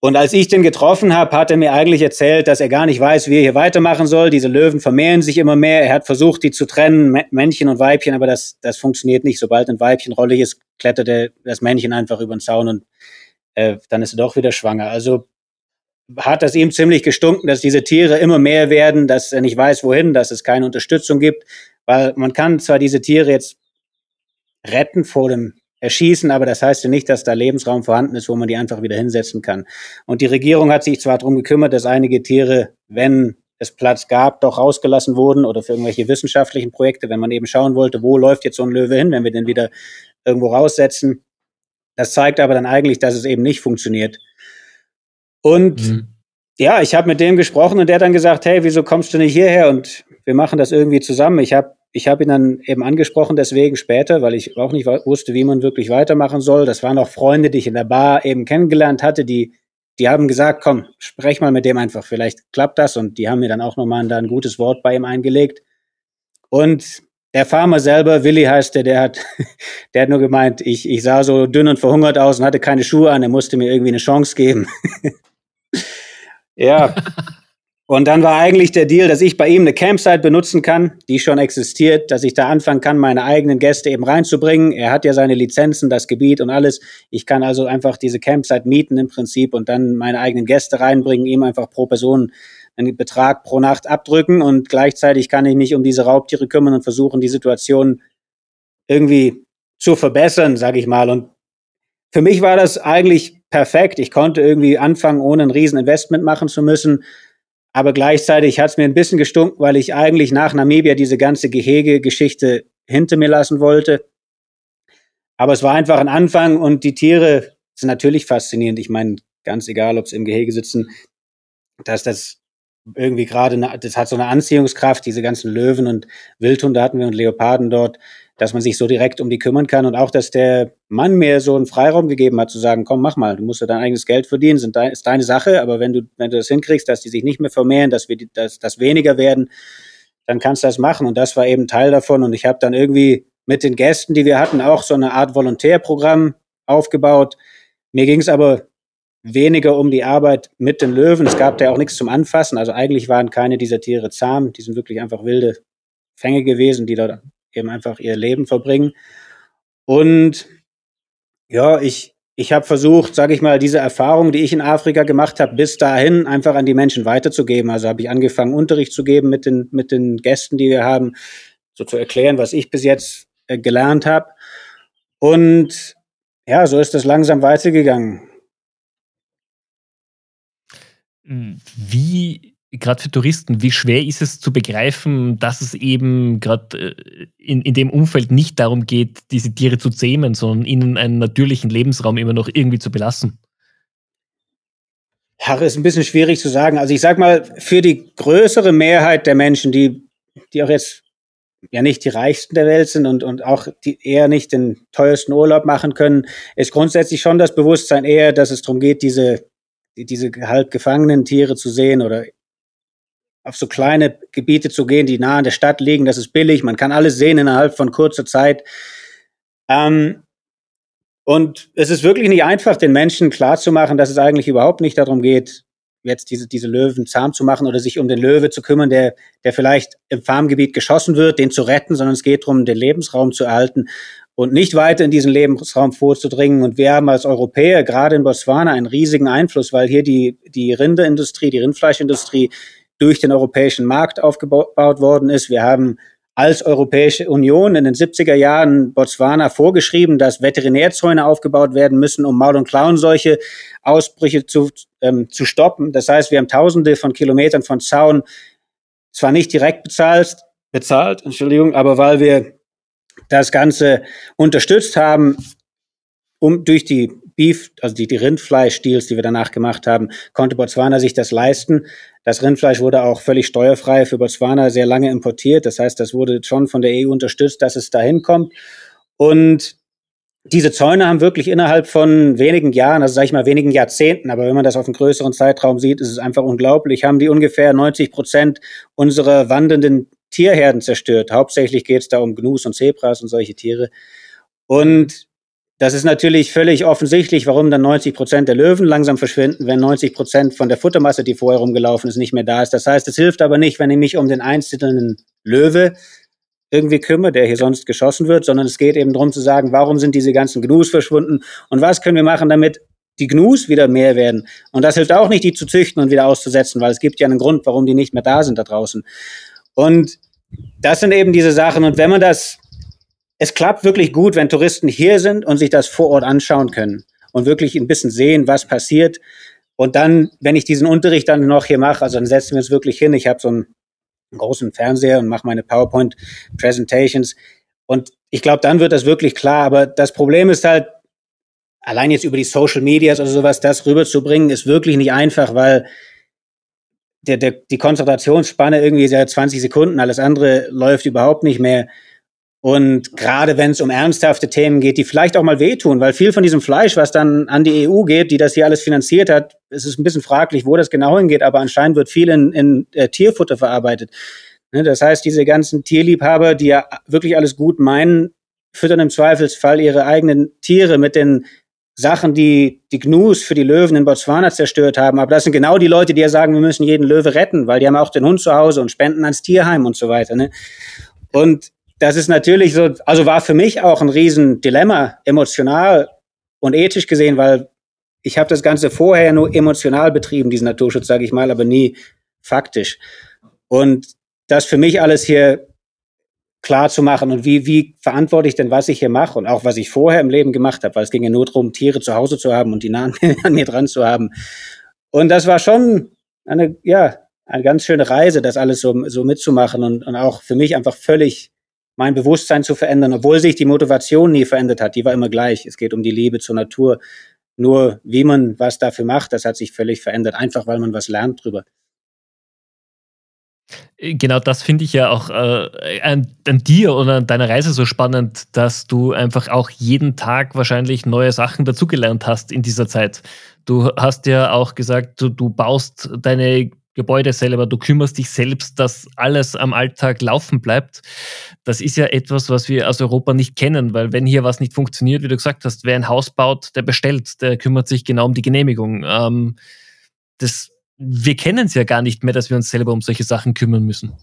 Und als ich den getroffen habe, hat er mir eigentlich erzählt, dass er gar nicht weiß, wie er hier weitermachen soll. Diese Löwen vermehren sich immer mehr. Er hat versucht, die zu trennen, Männchen und Weibchen, aber das, das funktioniert nicht. Sobald ein Weibchen rollig ist, klettert er das Männchen einfach über den Zaun und äh, dann ist er doch wieder schwanger. Also hat das ihm ziemlich gestunken, dass diese Tiere immer mehr werden, dass er nicht weiß, wohin, dass es keine Unterstützung gibt, weil man kann zwar diese Tiere jetzt retten vor dem erschießen, aber das heißt ja nicht, dass da Lebensraum vorhanden ist, wo man die einfach wieder hinsetzen kann. Und die Regierung hat sich zwar darum gekümmert, dass einige Tiere, wenn es Platz gab, doch rausgelassen wurden oder für irgendwelche wissenschaftlichen Projekte, wenn man eben schauen wollte, wo läuft jetzt so ein Löwe hin, wenn wir den wieder irgendwo raussetzen. Das zeigt aber dann eigentlich, dass es eben nicht funktioniert. Und mhm. ja, ich habe mit dem gesprochen und der hat dann gesagt, hey, wieso kommst du nicht hierher und wir machen das irgendwie zusammen. Ich habe ich hab ihn dann eben angesprochen, deswegen später, weil ich auch nicht wusste, wie man wirklich weitermachen soll. Das waren auch Freunde, die ich in der Bar eben kennengelernt hatte, die, die haben gesagt, komm, sprech mal mit dem einfach, vielleicht klappt das. Und die haben mir dann auch nochmal da ein gutes Wort bei ihm eingelegt. Und der Farmer selber, Willi heißt der, der hat, der hat nur gemeint, ich, ich sah so dünn und verhungert aus und hatte keine Schuhe an, er musste mir irgendwie eine Chance geben. ja. Und dann war eigentlich der Deal, dass ich bei ihm eine Campsite benutzen kann, die schon existiert, dass ich da anfangen kann, meine eigenen Gäste eben reinzubringen. Er hat ja seine Lizenzen, das Gebiet und alles. Ich kann also einfach diese Campsite mieten im Prinzip und dann meine eigenen Gäste reinbringen, ihm einfach pro Person einen Betrag pro Nacht abdrücken und gleichzeitig kann ich mich um diese Raubtiere kümmern und versuchen, die Situation irgendwie zu verbessern, sage ich mal. Und für mich war das eigentlich perfekt. Ich konnte irgendwie anfangen, ohne ein Rieseninvestment machen zu müssen. Aber gleichzeitig hat es mir ein bisschen gestunken, weil ich eigentlich nach Namibia diese ganze Gehege-Geschichte hinter mir lassen wollte. Aber es war einfach ein Anfang und die Tiere sind natürlich faszinierend. Ich meine, ganz egal, ob sie im Gehege sitzen, dass das irgendwie gerade, das hat so eine Anziehungskraft, diese ganzen Löwen und Wildhunde hatten wir und Leoparden dort, dass man sich so direkt um die kümmern kann und auch, dass der Mann mir so einen Freiraum gegeben hat, zu sagen, komm, mach mal, du musst ja dein eigenes Geld verdienen, sind dein, ist deine Sache, aber wenn du, wenn du das hinkriegst, dass die sich nicht mehr vermehren, dass wir, die, dass, dass weniger werden, dann kannst du das machen und das war eben Teil davon und ich habe dann irgendwie mit den Gästen, die wir hatten, auch so eine Art Volontärprogramm aufgebaut. Mir ging es aber weniger um die Arbeit mit den Löwen. Es gab da auch nichts zum Anfassen. Also eigentlich waren keine dieser Tiere zahm. Die sind wirklich einfach wilde Fänge gewesen, die dort eben einfach ihr Leben verbringen. Und ja, ich, ich habe versucht, sage ich mal, diese Erfahrung, die ich in Afrika gemacht habe, bis dahin einfach an die Menschen weiterzugeben. Also habe ich angefangen, Unterricht zu geben mit den, mit den Gästen, die wir haben, so zu erklären, was ich bis jetzt äh, gelernt habe. Und ja, so ist das langsam weitergegangen. Wie, gerade für Touristen, wie schwer ist es zu begreifen, dass es eben gerade äh, in, in dem Umfeld nicht darum geht, diese Tiere zu zähmen, sondern ihnen einen natürlichen Lebensraum immer noch irgendwie zu belassen? Ja, ist ein bisschen schwierig zu sagen. Also ich sag mal, für die größere Mehrheit der Menschen, die, die auch jetzt ja nicht die reichsten der Welt sind und, und auch die eher nicht den teuersten Urlaub machen können, ist grundsätzlich schon das Bewusstsein eher, dass es darum geht, diese diese halb gefangenen Tiere zu sehen oder auf so kleine Gebiete zu gehen, die nah an der Stadt liegen. Das ist billig. Man kann alles sehen innerhalb von kurzer Zeit. Ähm, und es ist wirklich nicht einfach, den Menschen klarzumachen, dass es eigentlich überhaupt nicht darum geht, jetzt diese, diese Löwen zahm zu machen oder sich um den Löwe zu kümmern, der, der vielleicht im Farmgebiet geschossen wird, den zu retten, sondern es geht darum, den Lebensraum zu erhalten und nicht weiter in diesen Lebensraum vorzudringen. Und wir haben als Europäer gerade in Botswana einen riesigen Einfluss, weil hier die, die Rinderindustrie, die Rindfleischindustrie durch den europäischen Markt aufgebaut worden ist. Wir haben als Europäische Union in den 70er Jahren Botswana vorgeschrieben, dass Veterinärzäune aufgebaut werden müssen, um Maul- und Klauenseuche Ausbrüche zu, ähm, zu stoppen. Das heißt, wir haben tausende von Kilometern von Zaun zwar nicht direkt bezahlt, bezahlt, Entschuldigung, aber weil wir das Ganze unterstützt haben, um durch die Beef, also die, die Rindfleischdeals, die wir danach gemacht haben, konnte Botswana sich das leisten. Das Rindfleisch wurde auch völlig steuerfrei für Botswana sehr lange importiert. Das heißt, das wurde schon von der EU unterstützt, dass es dahin kommt. Und diese Zäune haben wirklich innerhalb von wenigen Jahren, also sage ich mal wenigen Jahrzehnten, aber wenn man das auf einen größeren Zeitraum sieht, ist es einfach unglaublich, haben die ungefähr 90 Prozent unserer wandernden Tierherden zerstört. Hauptsächlich geht es da um Gnus und Zebras und solche Tiere. Und das ist natürlich völlig offensichtlich, warum dann 90 Prozent der Löwen langsam verschwinden, wenn 90 Prozent von der Futtermasse, die vorher rumgelaufen ist, nicht mehr da ist. Das heißt, es hilft aber nicht, wenn ich mich um den einzelnen Löwe irgendwie kümmere, der hier sonst geschossen wird, sondern es geht eben darum zu sagen, warum sind diese ganzen Gnus verschwunden und was können wir machen, damit die Gnus wieder mehr werden. Und das hilft auch nicht, die zu züchten und wieder auszusetzen, weil es gibt ja einen Grund, warum die nicht mehr da sind da draußen. Und das sind eben diese Sachen. Und wenn man das es klappt wirklich gut, wenn Touristen hier sind und sich das vor Ort anschauen können und wirklich ein bisschen sehen, was passiert. Und dann, wenn ich diesen Unterricht dann noch hier mache, also dann setzen wir uns wirklich hin. Ich habe so einen großen Fernseher und mache meine PowerPoint-Presentations. Und ich glaube, dann wird das wirklich klar. Aber das Problem ist halt, allein jetzt über die Social Medias oder sowas, das rüberzubringen, ist wirklich nicht einfach, weil der, der, die Konzentrationsspanne irgendwie ja 20 Sekunden, alles andere läuft überhaupt nicht mehr. Und gerade wenn es um ernsthafte Themen geht, die vielleicht auch mal wehtun, weil viel von diesem Fleisch, was dann an die EU geht, die das hier alles finanziert hat, es ist ein bisschen fraglich, wo das genau hingeht, aber anscheinend wird viel in, in äh, Tierfutter verarbeitet. Ne, das heißt, diese ganzen Tierliebhaber, die ja wirklich alles gut meinen, füttern im Zweifelsfall ihre eigenen Tiere mit den Sachen, die die Gnus für die Löwen in Botswana zerstört haben. Aber das sind genau die Leute, die ja sagen, wir müssen jeden Löwe retten, weil die haben auch den Hund zu Hause und spenden ans Tierheim und so weiter. Ne? Und das ist natürlich so, also war für mich auch ein Riesendilemma, emotional und ethisch gesehen, weil ich habe das Ganze vorher nur emotional betrieben, diesen Naturschutz, sage ich mal, aber nie faktisch. Und das für mich alles hier klar zu machen und wie, wie verantworte ich denn, was ich hier mache und auch was ich vorher im Leben gemacht habe, weil es ging ja nur darum, Tiere zu Hause zu haben und die nah an mir dran zu haben. Und das war schon eine, ja, eine ganz schöne Reise, das alles so, so mitzumachen und, und auch für mich einfach völlig mein Bewusstsein zu verändern, obwohl sich die Motivation nie verändert hat. Die war immer gleich. Es geht um die Liebe zur Natur. Nur wie man was dafür macht, das hat sich völlig verändert, einfach weil man was lernt drüber. Genau das finde ich ja auch äh, an, an, dir oder an deiner Reise so spannend, dass du einfach auch jeden Tag wahrscheinlich neue Sachen dazugelernt hast in dieser Zeit. Du hast ja auch gesagt, du, du baust deine Gebäude selber, du kümmerst dich selbst, dass alles am Alltag laufen bleibt. Das ist ja etwas, was wir aus Europa nicht kennen, weil wenn hier was nicht funktioniert, wie du gesagt hast, wer ein Haus baut, der bestellt, der kümmert sich genau um die Genehmigung. Ähm, das, wir kennen es ja gar nicht mehr, dass wir uns selber um solche Sachen kümmern müssen.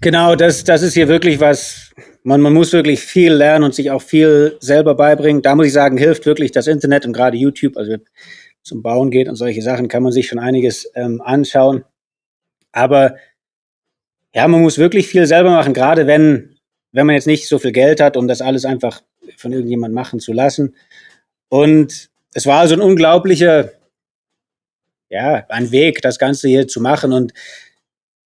Genau, das, das ist hier wirklich was, man, man muss wirklich viel lernen und sich auch viel selber beibringen. Da muss ich sagen, hilft wirklich das Internet und gerade YouTube. Also zum Bauen geht und solche Sachen, kann man sich schon einiges ähm, anschauen. Aber ja, man muss wirklich viel selber machen, gerade wenn, wenn man jetzt nicht so viel Geld hat, um das alles einfach von irgendjemand machen zu lassen. Und es war also ein unglaublicher, ja, ein Weg, das Ganze hier zu machen und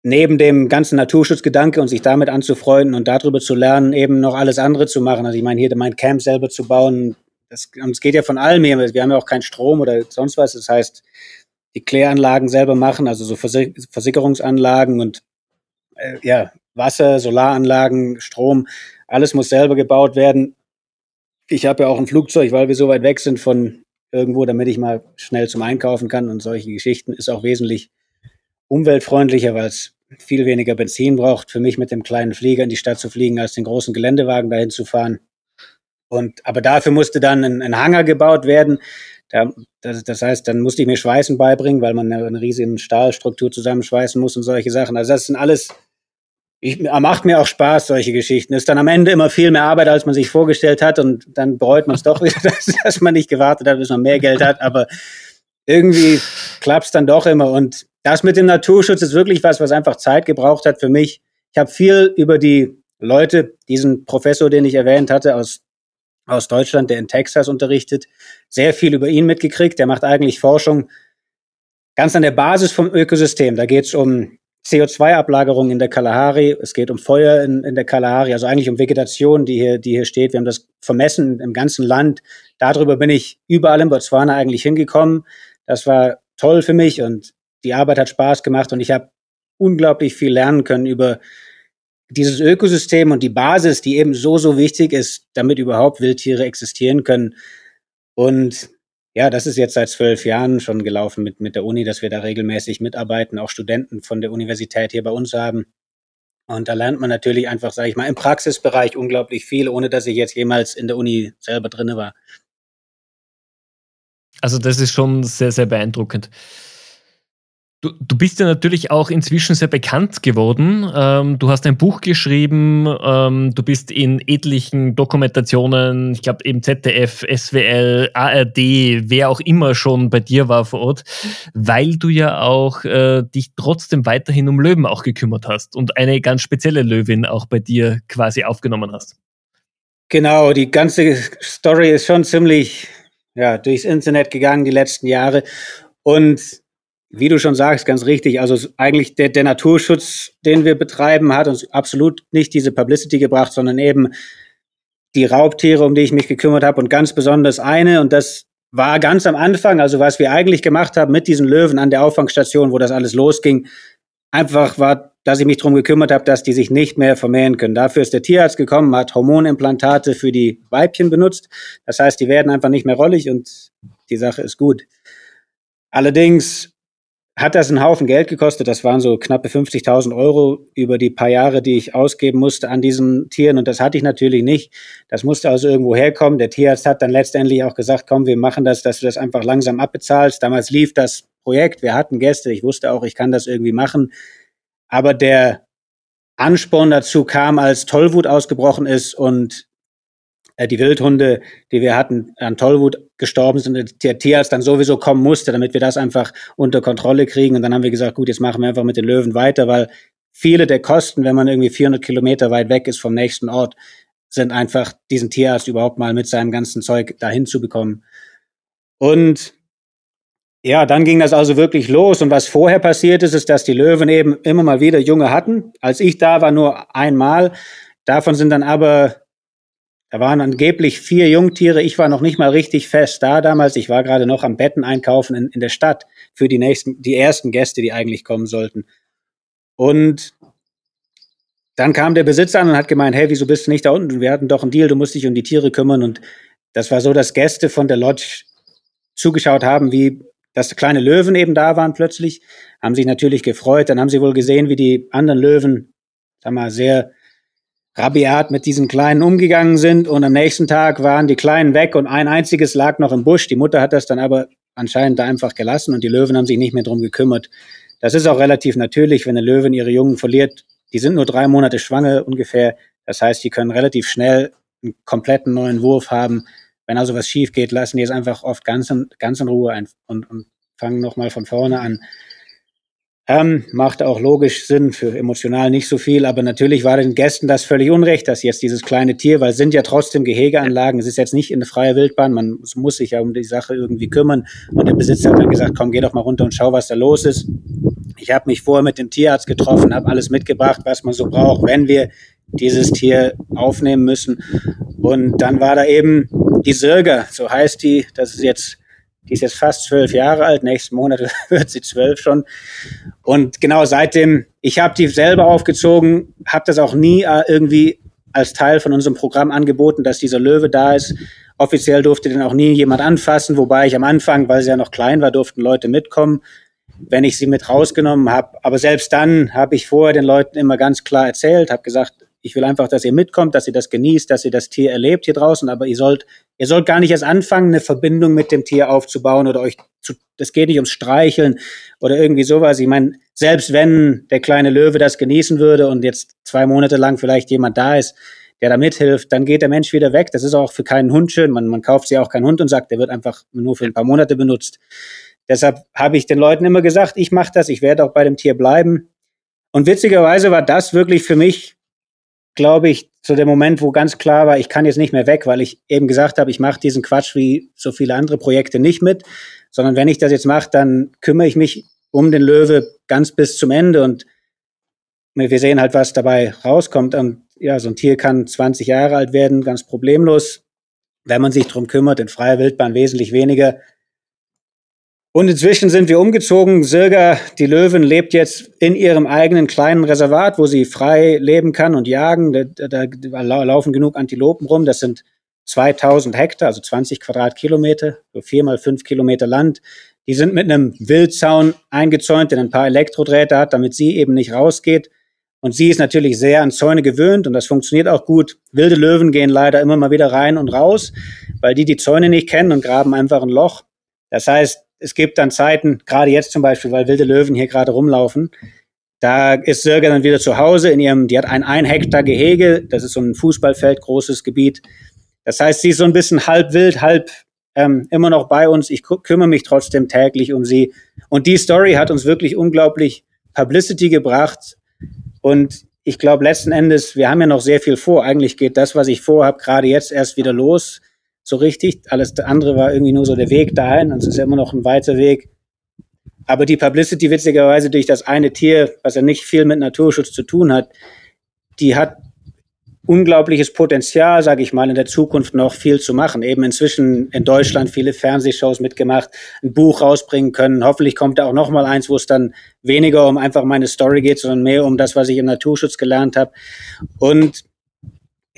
neben dem ganzen Naturschutzgedanke und sich damit anzufreunden und darüber zu lernen, eben noch alles andere zu machen. Also ich meine, hier mein Camp selber zu bauen, das, es geht ja von allem her. Wir haben ja auch keinen Strom oder sonst was. Das heißt, die Kläranlagen selber machen, also so Versickerungsanlagen und äh, ja, Wasser, Solaranlagen, Strom, alles muss selber gebaut werden. Ich habe ja auch ein Flugzeug, weil wir so weit weg sind von irgendwo, damit ich mal schnell zum Einkaufen kann und solche Geschichten ist auch wesentlich umweltfreundlicher, weil es viel weniger Benzin braucht, für mich mit dem kleinen Flieger in die Stadt zu fliegen, als den großen Geländewagen dahin zu fahren. Und, aber dafür musste dann ein, ein Hangar gebaut werden. Da, das, das, heißt, dann musste ich mir Schweißen beibringen, weil man eine, eine riesige Stahlstruktur zusammenschweißen muss und solche Sachen. Also das sind alles, ich, macht mir auch Spaß, solche Geschichten. Ist dann am Ende immer viel mehr Arbeit, als man sich vorgestellt hat und dann bereut man es doch wieder, dass, dass, man nicht gewartet hat, bis man mehr Geld hat. Aber irgendwie klappt es dann doch immer. Und das mit dem Naturschutz ist wirklich was, was einfach Zeit gebraucht hat für mich. Ich habe viel über die Leute, diesen Professor, den ich erwähnt hatte, aus aus Deutschland, der in Texas unterrichtet, sehr viel über ihn mitgekriegt. Der macht eigentlich Forschung ganz an der Basis vom Ökosystem. Da geht es um CO2-Ablagerung in der Kalahari, es geht um Feuer in, in der Kalahari, also eigentlich um Vegetation, die hier, die hier steht. Wir haben das vermessen im ganzen Land. Darüber bin ich überall in Botswana eigentlich hingekommen. Das war toll für mich und die Arbeit hat Spaß gemacht und ich habe unglaublich viel lernen können über dieses Ökosystem und die Basis, die eben so, so wichtig ist, damit überhaupt Wildtiere existieren können. Und ja, das ist jetzt seit zwölf Jahren schon gelaufen mit, mit der Uni, dass wir da regelmäßig mitarbeiten, auch Studenten von der Universität hier bei uns haben. Und da lernt man natürlich einfach, sage ich mal, im Praxisbereich unglaublich viel, ohne dass ich jetzt jemals in der Uni selber drinne war. Also das ist schon sehr, sehr beeindruckend. Du, du bist ja natürlich auch inzwischen sehr bekannt geworden. Ähm, du hast ein Buch geschrieben, ähm, du bist in etlichen Dokumentationen, ich glaube eben ZDF, SWL, ARD, wer auch immer schon bei dir war vor Ort, weil du ja auch äh, dich trotzdem weiterhin um Löwen auch gekümmert hast und eine ganz spezielle Löwin auch bei dir quasi aufgenommen hast. Genau, die ganze Story ist schon ziemlich ja, durchs Internet gegangen die letzten Jahre. Und wie du schon sagst, ganz richtig, also eigentlich der, der Naturschutz, den wir betreiben, hat uns absolut nicht diese Publicity gebracht, sondern eben die Raubtiere, um die ich mich gekümmert habe und ganz besonders eine und das war ganz am Anfang, also was wir eigentlich gemacht haben mit diesen Löwen an der Auffangstation, wo das alles losging, einfach war, dass ich mich darum gekümmert habe, dass die sich nicht mehr vermehren können. Dafür ist der Tierarzt gekommen, hat Hormonimplantate für die Weibchen benutzt. Das heißt, die werden einfach nicht mehr rollig und die Sache ist gut. Allerdings hat das einen Haufen Geld gekostet. Das waren so knappe 50.000 Euro über die paar Jahre, die ich ausgeben musste an diesen Tieren. Und das hatte ich natürlich nicht. Das musste also irgendwo herkommen. Der Tierarzt hat dann letztendlich auch gesagt, komm, wir machen das, dass du das einfach langsam abbezahlst. Damals lief das Projekt. Wir hatten Gäste. Ich wusste auch, ich kann das irgendwie machen. Aber der Ansporn dazu kam, als Tollwut ausgebrochen ist und die Wildhunde, die wir hatten, an Tollwut gestorben sind, der Tierarzt dann sowieso kommen musste, damit wir das einfach unter Kontrolle kriegen. Und dann haben wir gesagt, gut, jetzt machen wir einfach mit den Löwen weiter, weil viele der Kosten, wenn man irgendwie 400 Kilometer weit weg ist vom nächsten Ort, sind einfach diesen Tierarzt überhaupt mal mit seinem ganzen Zeug dahin zu bekommen. Und ja, dann ging das also wirklich los. Und was vorher passiert ist, ist, dass die Löwen eben immer mal wieder Junge hatten. Als ich da war, nur einmal. Davon sind dann aber da waren angeblich vier Jungtiere. Ich war noch nicht mal richtig fest da damals. Ich war gerade noch am Betten einkaufen in, in der Stadt für die nächsten, die ersten Gäste, die eigentlich kommen sollten. Und dann kam der Besitzer an und hat gemeint, hey, wieso bist du nicht da unten? Wir hatten doch einen Deal, du musst dich um die Tiere kümmern. Und das war so, dass Gäste von der Lodge zugeschaut haben, wie dass kleine Löwen eben da waren plötzlich, haben sich natürlich gefreut. Dann haben sie wohl gesehen, wie die anderen Löwen, sag mal, sehr rabiat mit diesen Kleinen umgegangen sind und am nächsten Tag waren die Kleinen weg und ein einziges lag noch im Busch. Die Mutter hat das dann aber anscheinend da einfach gelassen und die Löwen haben sich nicht mehr drum gekümmert. Das ist auch relativ natürlich, wenn eine Löwin ihre Jungen verliert. Die sind nur drei Monate schwanger ungefähr. Das heißt, die können relativ schnell einen kompletten neuen Wurf haben. Wenn also was schief geht, lassen die es einfach oft ganz in, ganz in Ruhe und, und fangen nochmal von vorne an. Ähm, macht auch logisch Sinn, für emotional nicht so viel, aber natürlich war den Gästen das völlig unrecht, dass jetzt dieses kleine Tier, weil es sind ja trotzdem Gehegeanlagen, es ist jetzt nicht in der freien Wildbahn, man muss sich ja um die Sache irgendwie kümmern und der Besitzer hat dann gesagt, komm, geh doch mal runter und schau, was da los ist. Ich habe mich vorher mit dem Tierarzt getroffen, habe alles mitgebracht, was man so braucht, wenn wir dieses Tier aufnehmen müssen. Und dann war da eben die Sirga, so heißt die, das ist jetzt die ist jetzt fast zwölf Jahre alt, nächsten Monat wird sie zwölf schon. Und genau seitdem, ich habe die selber aufgezogen, habe das auch nie äh, irgendwie als Teil von unserem Programm angeboten, dass dieser Löwe da ist. Offiziell durfte den auch nie jemand anfassen, wobei ich am Anfang, weil sie ja noch klein war, durften Leute mitkommen, wenn ich sie mit rausgenommen habe. Aber selbst dann habe ich vorher den Leuten immer ganz klar erzählt, habe gesagt, ich will einfach, dass ihr mitkommt, dass ihr das genießt, dass ihr das Tier erlebt hier draußen, aber ihr sollt, ihr sollt gar nicht erst anfangen, eine Verbindung mit dem Tier aufzubauen oder euch zu, das geht nicht ums Streicheln oder irgendwie sowas. Ich meine, selbst wenn der kleine Löwe das genießen würde und jetzt zwei Monate lang vielleicht jemand da ist, der da mithilft, dann geht der Mensch wieder weg. Das ist auch für keinen Hund schön. Man, man kauft sich auch keinen Hund und sagt, der wird einfach nur für ein paar Monate benutzt. Deshalb habe ich den Leuten immer gesagt, ich mache das, ich werde auch bei dem Tier bleiben. Und witzigerweise war das wirklich für mich glaube ich, zu dem Moment, wo ganz klar war, ich kann jetzt nicht mehr weg, weil ich eben gesagt habe, ich mache diesen Quatsch wie so viele andere Projekte nicht mit, sondern wenn ich das jetzt mache, dann kümmere ich mich um den Löwe ganz bis zum Ende und wir sehen halt, was dabei rauskommt. Und ja, so ein Tier kann 20 Jahre alt werden, ganz problemlos. Wenn man sich drum kümmert, in freier Wildbahn wesentlich weniger. Und inzwischen sind wir umgezogen. Sirga, die Löwen, lebt jetzt in ihrem eigenen kleinen Reservat, wo sie frei leben kann und jagen. Da, da, da laufen genug Antilopen rum. Das sind 2000 Hektar, also 20 Quadratkilometer, so vier mal fünf Kilometer Land. Die sind mit einem Wildzaun eingezäunt, der ein paar Elektrodrähte hat, damit sie eben nicht rausgeht. Und sie ist natürlich sehr an Zäune gewöhnt und das funktioniert auch gut. Wilde Löwen gehen leider immer mal wieder rein und raus, weil die die Zäune nicht kennen und graben einfach ein Loch. Das heißt, es gibt dann Zeiten, gerade jetzt zum Beispiel, weil wilde Löwen hier gerade rumlaufen, da ist Sirga dann wieder zu Hause in ihrem, die hat ein ein Hektar Gehege, das ist so ein Fußballfeld, großes Gebiet. Das heißt, sie ist so ein bisschen halb wild, halb ähm, immer noch bei uns. Ich kümmere mich trotzdem täglich um sie. Und die Story hat uns wirklich unglaublich Publicity gebracht. Und ich glaube letzten Endes, wir haben ja noch sehr viel vor. Eigentlich geht das, was ich vorhabe, gerade jetzt erst wieder los, so richtig. Alles andere war irgendwie nur so der Weg dahin und es ist ja immer noch ein weiter Weg. Aber die Publicity witzigerweise durch das eine Tier, was ja nicht viel mit Naturschutz zu tun hat, die hat unglaubliches Potenzial, sage ich mal, in der Zukunft noch viel zu machen. Eben inzwischen in Deutschland viele Fernsehshows mitgemacht, ein Buch rausbringen können. Hoffentlich kommt da auch noch mal eins, wo es dann weniger um einfach meine Story geht, sondern mehr um das, was ich im Naturschutz gelernt habe. Und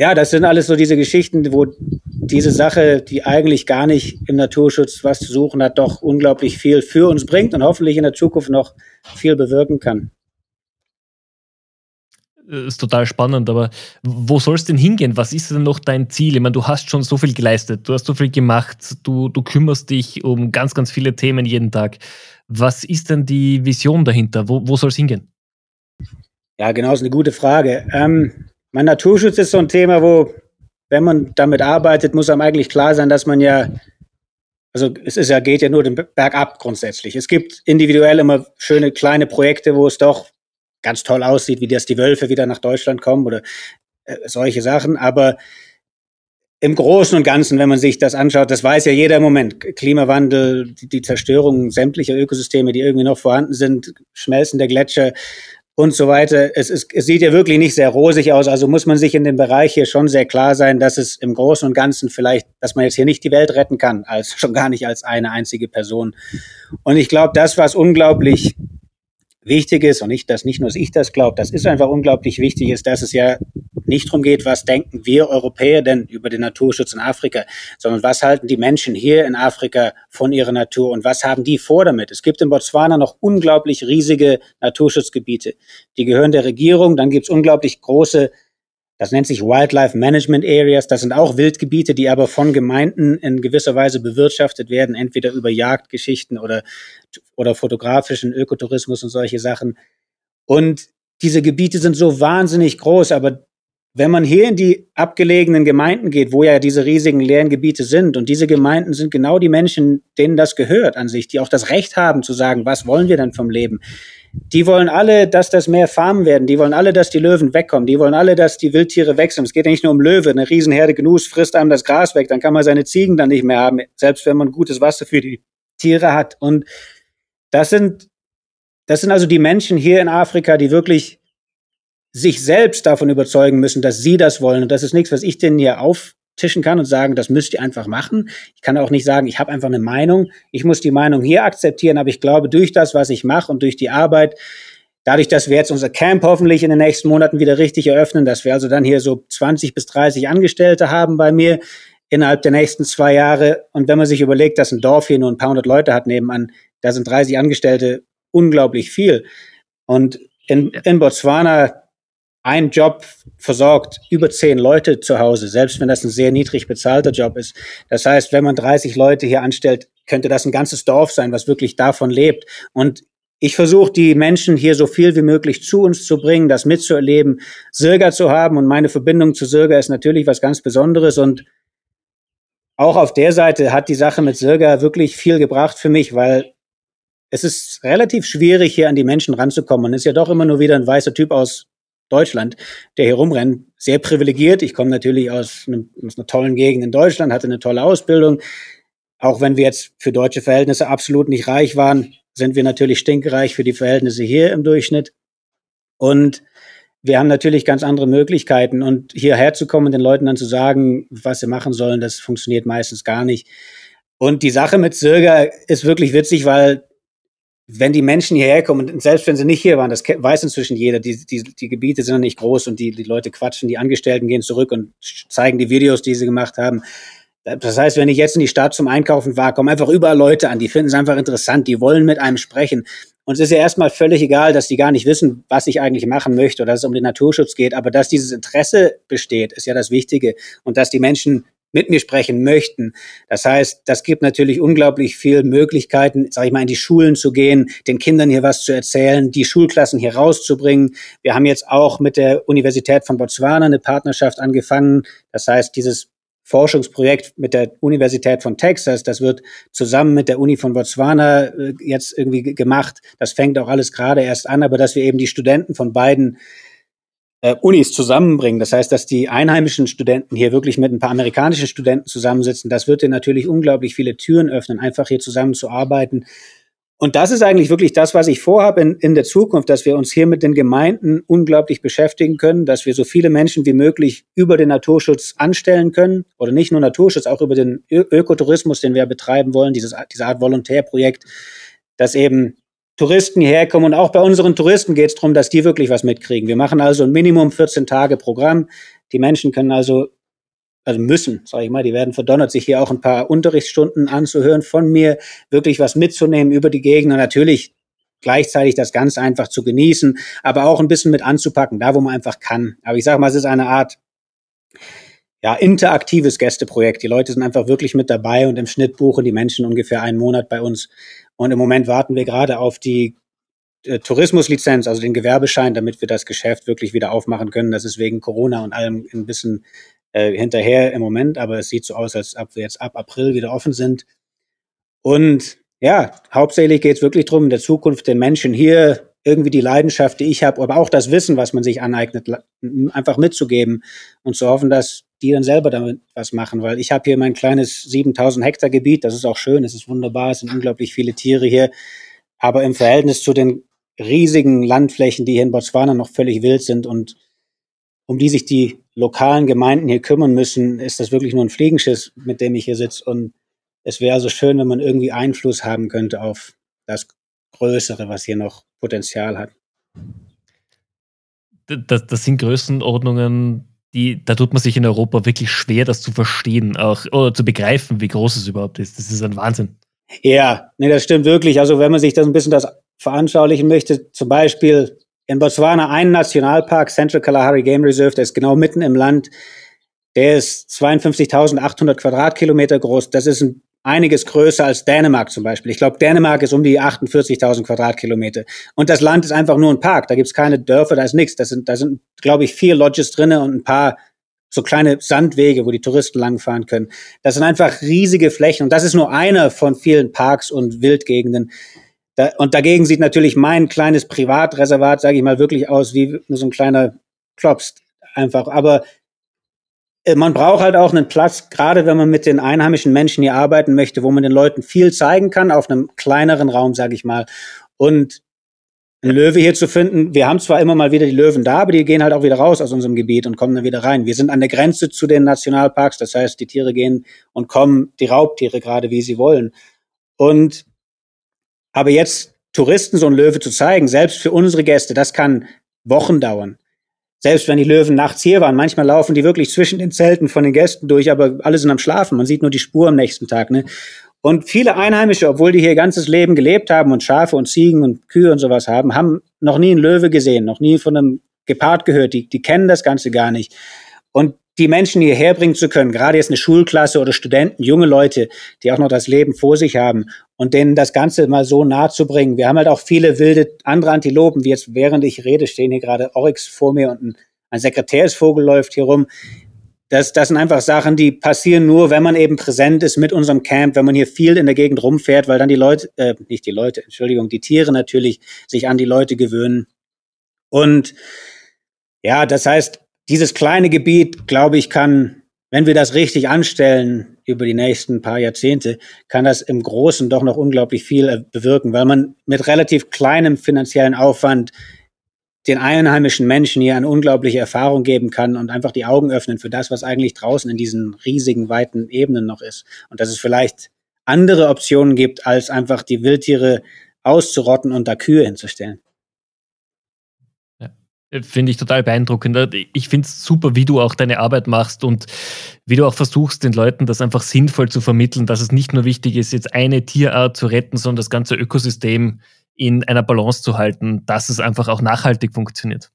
ja, das sind alles so diese Geschichten, wo diese Sache, die eigentlich gar nicht im Naturschutz was zu suchen hat, doch unglaublich viel für uns bringt und hoffentlich in der Zukunft noch viel bewirken kann. Äh, ist total spannend, aber wo soll es denn hingehen? Was ist denn noch dein Ziel? Ich meine, du hast schon so viel geleistet, du hast so viel gemacht, du, du kümmerst dich um ganz, ganz viele Themen jeden Tag. Was ist denn die Vision dahinter? Wo, wo soll es hingehen? Ja, genau, ist eine gute Frage. Ähm, mein Naturschutz ist so ein Thema, wo, wenn man damit arbeitet, muss einem eigentlich klar sein, dass man ja, also es ist ja, geht ja nur den Berg ab grundsätzlich. Es gibt individuell immer schöne kleine Projekte, wo es doch ganz toll aussieht, wie das die Wölfe wieder nach Deutschland kommen oder äh, solche Sachen. Aber im Großen und Ganzen, wenn man sich das anschaut, das weiß ja jeder im Moment. Klimawandel, die, die Zerstörung sämtlicher Ökosysteme, die irgendwie noch vorhanden sind, Schmelzen der Gletscher und so weiter. Es, ist, es sieht ja wirklich nicht sehr rosig aus. Also muss man sich in dem Bereich hier schon sehr klar sein, dass es im Großen und Ganzen vielleicht, dass man jetzt hier nicht die Welt retten kann, als schon gar nicht als eine einzige Person. Und ich glaube, das, was unglaublich wichtig ist und nicht, dass nicht nur ich das glaube, das ist einfach unglaublich wichtig, ist, dass es ja nicht darum geht, was denken wir Europäer denn über den Naturschutz in Afrika, sondern was halten die Menschen hier in Afrika von ihrer Natur und was haben die vor damit? Es gibt in Botswana noch unglaublich riesige Naturschutzgebiete. Die gehören der Regierung, dann gibt es unglaublich große das nennt sich Wildlife Management Areas. Das sind auch Wildgebiete, die aber von Gemeinden in gewisser Weise bewirtschaftet werden, entweder über Jagdgeschichten oder, oder fotografischen Ökotourismus und solche Sachen. Und diese Gebiete sind so wahnsinnig groß, aber wenn man hier in die abgelegenen Gemeinden geht, wo ja diese riesigen leeren Gebiete sind, und diese Gemeinden sind genau die Menschen, denen das gehört an sich, die auch das Recht haben zu sagen, was wollen wir denn vom Leben? Die wollen alle, dass das mehr Farmen werden. Die wollen alle, dass die Löwen wegkommen. Die wollen alle, dass die Wildtiere wechseln. Es geht ja nicht nur um Löwe. Eine Riesenherde Gnus frisst einem das Gras weg. Dann kann man seine Ziegen dann nicht mehr haben, selbst wenn man gutes Wasser für die Tiere hat. Und das sind, das sind also die Menschen hier in Afrika, die wirklich sich selbst davon überzeugen müssen, dass sie das wollen. Und das ist nichts, was ich denen hier auf, tischen kann und sagen, das müsst ihr einfach machen. Ich kann auch nicht sagen, ich habe einfach eine Meinung. Ich muss die Meinung hier akzeptieren, aber ich glaube, durch das, was ich mache und durch die Arbeit, dadurch, dass wir jetzt unser Camp hoffentlich in den nächsten Monaten wieder richtig eröffnen, dass wir also dann hier so 20 bis 30 Angestellte haben bei mir innerhalb der nächsten zwei Jahre. Und wenn man sich überlegt, dass ein Dorf hier nur ein paar hundert Leute hat nebenan, da sind 30 Angestellte unglaublich viel. Und in, in Botswana ein Job versorgt über zehn Leute zu Hause, selbst wenn das ein sehr niedrig bezahlter Job ist. Das heißt, wenn man 30 Leute hier anstellt, könnte das ein ganzes Dorf sein, was wirklich davon lebt. Und ich versuche, die Menschen hier so viel wie möglich zu uns zu bringen, das mitzuerleben, Sirga zu haben. Und meine Verbindung zu Sirga ist natürlich was ganz Besonderes. Und auch auf der Seite hat die Sache mit Sirga wirklich viel gebracht für mich, weil es ist relativ schwierig, hier an die Menschen ranzukommen. Man ist ja doch immer nur wieder ein weißer Typ aus Deutschland, der hier rumrennt, sehr privilegiert. Ich komme natürlich aus, einem, aus einer tollen Gegend in Deutschland, hatte eine tolle Ausbildung. Auch wenn wir jetzt für deutsche Verhältnisse absolut nicht reich waren, sind wir natürlich stinkreich für die Verhältnisse hier im Durchschnitt. Und wir haben natürlich ganz andere Möglichkeiten. Und hierher zu kommen, den Leuten dann zu sagen, was sie machen sollen, das funktioniert meistens gar nicht. Und die Sache mit Sirga ist wirklich witzig, weil wenn die Menschen hierher kommen, und selbst wenn sie nicht hier waren, das weiß inzwischen jeder, die, die, die Gebiete sind nicht groß und die, die Leute quatschen, die Angestellten gehen zurück und zeigen die Videos, die sie gemacht haben. Das heißt, wenn ich jetzt in die Stadt zum Einkaufen war, kommen einfach überall Leute an, die finden es einfach interessant, die wollen mit einem sprechen. Und es ist ja erstmal völlig egal, dass die gar nicht wissen, was ich eigentlich machen möchte oder dass es um den Naturschutz geht. Aber dass dieses Interesse besteht, ist ja das Wichtige. Und dass die Menschen mit mir sprechen möchten. Das heißt, das gibt natürlich unglaublich viel Möglichkeiten, sage ich mal, in die Schulen zu gehen, den Kindern hier was zu erzählen, die Schulklassen hier rauszubringen. Wir haben jetzt auch mit der Universität von Botswana eine Partnerschaft angefangen. Das heißt, dieses Forschungsprojekt mit der Universität von Texas, das wird zusammen mit der Uni von Botswana äh, jetzt irgendwie gemacht. Das fängt auch alles gerade erst an, aber dass wir eben die Studenten von beiden äh, Unis zusammenbringen. Das heißt, dass die einheimischen Studenten hier wirklich mit ein paar amerikanischen Studenten zusammensitzen. Das wird dir natürlich unglaublich viele Türen öffnen, einfach hier zusammen zu arbeiten. Und das ist eigentlich wirklich das, was ich vorhabe in, in der Zukunft, dass wir uns hier mit den Gemeinden unglaublich beschäftigen können, dass wir so viele Menschen wie möglich über den Naturschutz anstellen können oder nicht nur Naturschutz, auch über den Ö Ökotourismus, den wir betreiben wollen, dieses, diese Art Volontärprojekt, dass eben Touristen hierher kommen und auch bei unseren Touristen geht es darum, dass die wirklich was mitkriegen. Wir machen also ein Minimum 14 Tage Programm. Die Menschen können also also müssen, sage ich mal, die werden verdonnert, sich hier auch ein paar Unterrichtsstunden anzuhören von mir, wirklich was mitzunehmen über die Gegend und natürlich gleichzeitig das ganz einfach zu genießen, aber auch ein bisschen mit anzupacken, da wo man einfach kann. Aber ich sage mal, es ist eine Art ja, interaktives Gästeprojekt. Die Leute sind einfach wirklich mit dabei und im Schnitt buchen die Menschen ungefähr einen Monat bei uns. Und im Moment warten wir gerade auf die äh, Tourismuslizenz, also den Gewerbeschein, damit wir das Geschäft wirklich wieder aufmachen können. Das ist wegen Corona und allem ein bisschen äh, hinterher im Moment, aber es sieht so aus, als ob wir jetzt ab April wieder offen sind. Und ja, hauptsächlich geht es wirklich darum, in der Zukunft den Menschen hier irgendwie die Leidenschaft, die ich habe, aber auch das Wissen, was man sich aneignet, einfach mitzugeben und zu hoffen, dass die dann selber damit was machen, weil ich habe hier mein kleines 7000 Hektar Gebiet, das ist auch schön, es ist wunderbar, es sind unglaublich viele Tiere hier, aber im Verhältnis zu den riesigen Landflächen, die hier in Botswana noch völlig wild sind und um die sich die lokalen Gemeinden hier kümmern müssen, ist das wirklich nur ein Fliegenschiss, mit dem ich hier sitze. Und es wäre also schön, wenn man irgendwie Einfluss haben könnte auf das Größere, was hier noch Potenzial hat. Das, das sind Größenordnungen, die, da tut man sich in Europa wirklich schwer, das zu verstehen, auch oder zu begreifen, wie groß es überhaupt ist. Das ist ein Wahnsinn. Ja, nee, das stimmt wirklich. Also wenn man sich das ein bisschen das veranschaulichen möchte, zum Beispiel in Botswana ein Nationalpark, Central Kalahari Game Reserve, der ist genau mitten im Land. Der ist 52.800 Quadratkilometer groß. Das ist ein, einiges größer als Dänemark zum Beispiel. Ich glaube, Dänemark ist um die 48.000 Quadratkilometer. Und das Land ist einfach nur ein Park. Da gibt's keine Dörfer, da ist nichts. Da sind, da sind, glaube ich, vier Lodges drinnen und ein paar so kleine Sandwege, wo die Touristen langfahren können. Das sind einfach riesige Flächen. Und das ist nur einer von vielen Parks und Wildgegenden. Da, und dagegen sieht natürlich mein kleines Privatreservat, sage ich mal, wirklich aus wie so ein kleiner Klops einfach. Aber man braucht halt auch einen Platz, gerade wenn man mit den einheimischen Menschen hier arbeiten möchte, wo man den Leuten viel zeigen kann, auf einem kleineren Raum, sage ich mal. Und ein Löwe hier zu finden, wir haben zwar immer mal wieder die Löwen da, aber die gehen halt auch wieder raus aus unserem Gebiet und kommen dann wieder rein. Wir sind an der Grenze zu den Nationalparks, das heißt, die Tiere gehen und kommen, die Raubtiere gerade, wie sie wollen. Und aber jetzt Touristen so einen Löwe zu zeigen, selbst für unsere Gäste, das kann Wochen dauern. Selbst wenn die Löwen nachts hier waren, manchmal laufen die wirklich zwischen den Zelten von den Gästen durch, aber alle sind am Schlafen. Man sieht nur die Spur am nächsten Tag. Ne? Und viele Einheimische, obwohl die hier ihr ganzes Leben gelebt haben und Schafe und Ziegen und Kühe und sowas haben, haben noch nie einen Löwe gesehen, noch nie von einem Gepard gehört. Die, die kennen das Ganze gar nicht. Und die Menschen hierher bringen zu können, gerade jetzt eine Schulklasse oder Studenten, junge Leute, die auch noch das Leben vor sich haben und denen das Ganze mal so nahe zu bringen. Wir haben halt auch viele wilde andere Antilopen, wie jetzt während ich rede, stehen hier gerade Oryx vor mir und ein, ein Sekretärsvogel läuft hier rum. Das, das sind einfach Sachen, die passieren nur, wenn man eben präsent ist mit unserem Camp, wenn man hier viel in der Gegend rumfährt, weil dann die Leute, äh, nicht die Leute, Entschuldigung, die Tiere natürlich sich an die Leute gewöhnen. Und ja, das heißt, dieses kleine Gebiet, glaube ich, kann, wenn wir das richtig anstellen über die nächsten paar Jahrzehnte, kann das im Großen doch noch unglaublich viel äh, bewirken, weil man mit relativ kleinem finanziellen Aufwand den einheimischen Menschen hier eine unglaubliche Erfahrung geben kann und einfach die Augen öffnen für das, was eigentlich draußen in diesen riesigen, weiten Ebenen noch ist. Und dass es vielleicht andere Optionen gibt, als einfach die Wildtiere auszurotten und da Kühe hinzustellen. Finde ich total beeindruckend. Ich finde es super, wie du auch deine Arbeit machst und wie du auch versuchst, den Leuten das einfach sinnvoll zu vermitteln, dass es nicht nur wichtig ist, jetzt eine Tierart zu retten, sondern das ganze Ökosystem in einer Balance zu halten, dass es einfach auch nachhaltig funktioniert.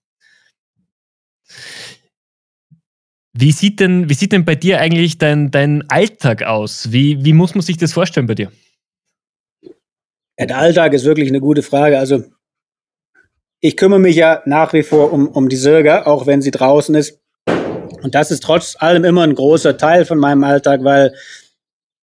Wie sieht denn, wie sieht denn bei dir eigentlich dein, dein Alltag aus? Wie, wie muss man sich das vorstellen bei dir? Ja, der Alltag ist wirklich eine gute Frage. Also ich kümmere mich ja nach wie vor um, um die Sirga, auch wenn sie draußen ist. Und das ist trotz allem immer ein großer Teil von meinem Alltag, weil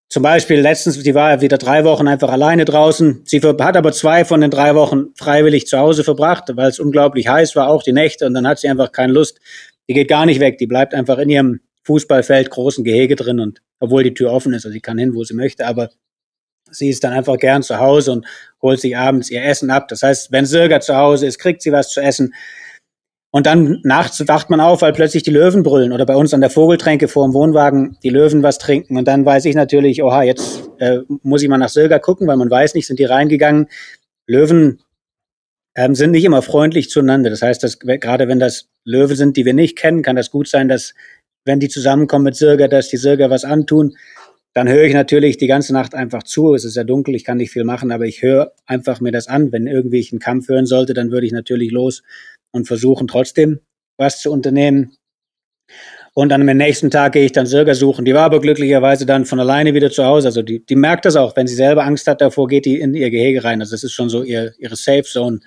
zum Beispiel letztens, die war ja wieder drei Wochen einfach alleine draußen. Sie hat aber zwei von den drei Wochen freiwillig zu Hause verbracht, weil es unglaublich heiß war, auch die Nächte. Und dann hat sie einfach keine Lust. Die geht gar nicht weg. Die bleibt einfach in ihrem Fußballfeld großen Gehege drin und obwohl die Tür offen ist, also sie kann hin, wo sie möchte, aber sie ist dann einfach gern zu Hause und holt sich abends ihr Essen ab. Das heißt, wenn Sirga zu Hause ist, kriegt sie was zu essen. Und dann nachts wacht man auf, weil plötzlich die Löwen brüllen oder bei uns an der Vogeltränke vor dem Wohnwagen die Löwen was trinken. Und dann weiß ich natürlich, oha, jetzt äh, muss ich mal nach Silga gucken, weil man weiß nicht, sind die reingegangen. Löwen ähm, sind nicht immer freundlich zueinander. Das heißt, dass gerade wenn das Löwen sind, die wir nicht kennen, kann das gut sein, dass wenn die zusammenkommen mit Sirga, dass die Sirga was antun. Dann höre ich natürlich die ganze Nacht einfach zu. Es ist ja dunkel, ich kann nicht viel machen, aber ich höre einfach mir das an. Wenn irgendwie ich einen Kampf hören sollte, dann würde ich natürlich los und versuchen trotzdem was zu unternehmen. Und dann am nächsten Tag gehe ich dann Sirga suchen. Die war aber glücklicherweise dann von alleine wieder zu Hause. Also die, die merkt das auch. Wenn sie selber Angst hat davor, geht die in ihr Gehege rein. Also das ist schon so ihr, ihre Safe Zone.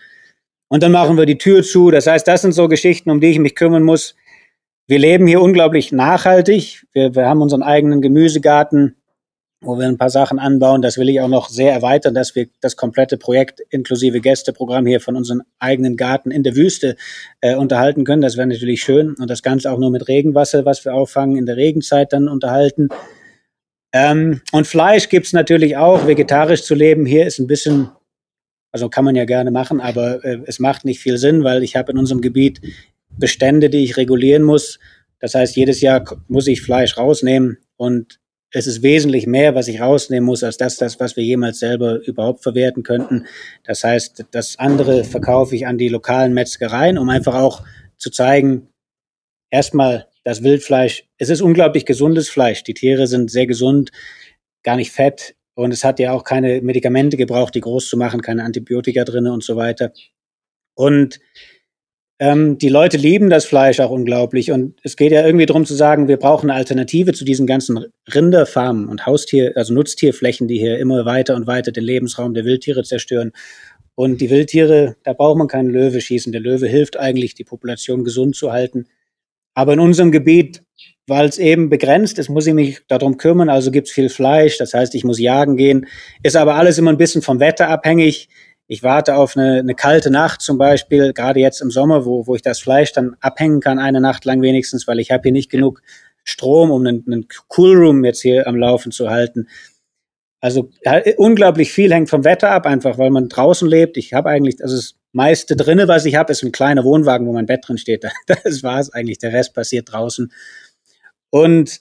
Und dann machen wir die Tür zu. Das heißt, das sind so Geschichten, um die ich mich kümmern muss. Wir leben hier unglaublich nachhaltig. Wir, wir haben unseren eigenen Gemüsegarten wo wir ein paar Sachen anbauen. Das will ich auch noch sehr erweitern, dass wir das komplette Projekt inklusive Gästeprogramm hier von unserem eigenen Garten in der Wüste äh, unterhalten können. Das wäre natürlich schön. Und das Ganze auch nur mit Regenwasser, was wir auffangen, in der Regenzeit dann unterhalten. Ähm, und Fleisch gibt's natürlich auch. Vegetarisch zu leben hier ist ein bisschen, also kann man ja gerne machen, aber äh, es macht nicht viel Sinn, weil ich habe in unserem Gebiet Bestände, die ich regulieren muss. Das heißt, jedes Jahr muss ich Fleisch rausnehmen und es ist wesentlich mehr, was ich rausnehmen muss, als das, das, was wir jemals selber überhaupt verwerten könnten. Das heißt, das andere verkaufe ich an die lokalen Metzgereien, um einfach auch zu zeigen, erstmal das Wildfleisch, es ist unglaublich gesundes Fleisch. Die Tiere sind sehr gesund, gar nicht fett und es hat ja auch keine Medikamente gebraucht, die groß zu machen, keine Antibiotika drinne und so weiter. Und ähm, die Leute lieben das Fleisch auch unglaublich. Und es geht ja irgendwie darum zu sagen, wir brauchen eine Alternative zu diesen ganzen Rinderfarmen und Haustier, also Nutztierflächen, die hier immer weiter und weiter den Lebensraum der Wildtiere zerstören. Und die Wildtiere, da braucht man keinen Löwe schießen. Der Löwe hilft eigentlich, die Population gesund zu halten. Aber in unserem Gebiet, weil es eben begrenzt ist, muss ich mich darum kümmern. Also gibt's viel Fleisch, das heißt, ich muss jagen gehen. Ist aber alles immer ein bisschen vom Wetter abhängig ich warte auf eine, eine kalte Nacht zum Beispiel, gerade jetzt im Sommer, wo, wo ich das Fleisch dann abhängen kann, eine Nacht lang wenigstens, weil ich habe hier nicht genug Strom, um einen, einen Coolroom jetzt hier am Laufen zu halten. Also unglaublich viel hängt vom Wetter ab, einfach weil man draußen lebt. Ich habe eigentlich, also das meiste drinne, was ich habe, ist ein kleiner Wohnwagen, wo mein Bett drin steht. Das war es eigentlich. Der Rest passiert draußen. Und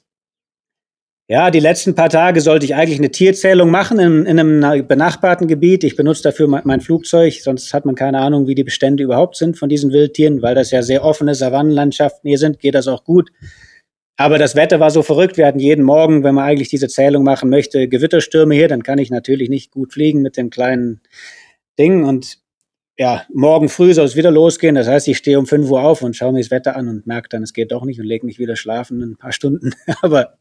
ja, die letzten paar Tage sollte ich eigentlich eine Tierzählung machen in, in einem benachbarten Gebiet. Ich benutze dafür mein, Flugzeug, sonst hat man keine Ahnung, wie die Bestände überhaupt sind von diesen Wildtieren, weil das ja sehr offene Savannenlandschaften hier sind, geht das auch gut. Aber das Wetter war so verrückt. Wir hatten jeden Morgen, wenn man eigentlich diese Zählung machen möchte, Gewitterstürme hier. Dann kann ich natürlich nicht gut fliegen mit dem kleinen Ding. Und ja, morgen früh soll es wieder losgehen. Das heißt, ich stehe um 5 Uhr auf und schaue mir das Wetter an und merke dann, es geht doch nicht und lege mich wieder schlafen in ein paar Stunden. Aber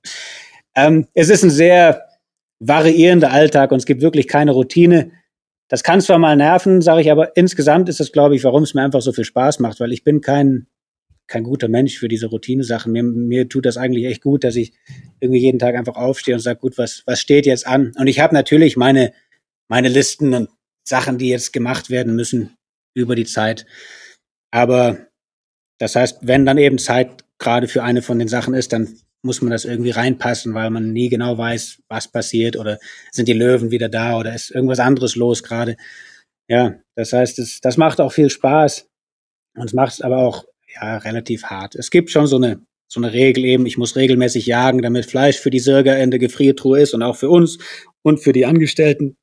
ähm, es ist ein sehr variierender Alltag und es gibt wirklich keine Routine. Das kann zwar mal nerven, sage ich, aber insgesamt ist das, glaube ich, warum es mir einfach so viel Spaß macht, weil ich bin kein kein guter Mensch für diese Routine-Sachen. Mir, mir tut das eigentlich echt gut, dass ich irgendwie jeden Tag einfach aufstehe und sage, gut, was, was steht jetzt an? Und ich habe natürlich meine, meine Listen und Sachen, die jetzt gemacht werden müssen über die Zeit. Aber das heißt, wenn dann eben Zeit gerade für eine von den Sachen ist, dann muss man das irgendwie reinpassen, weil man nie genau weiß, was passiert oder sind die Löwen wieder da oder ist irgendwas anderes los gerade. Ja, das heißt, das, das macht auch viel Spaß und es macht es aber auch ja, relativ hart. Es gibt schon so eine, so eine Regel eben, ich muss regelmäßig jagen, damit Fleisch für die Sirger in der Gefriertruhe ist und auch für uns und für die Angestellten.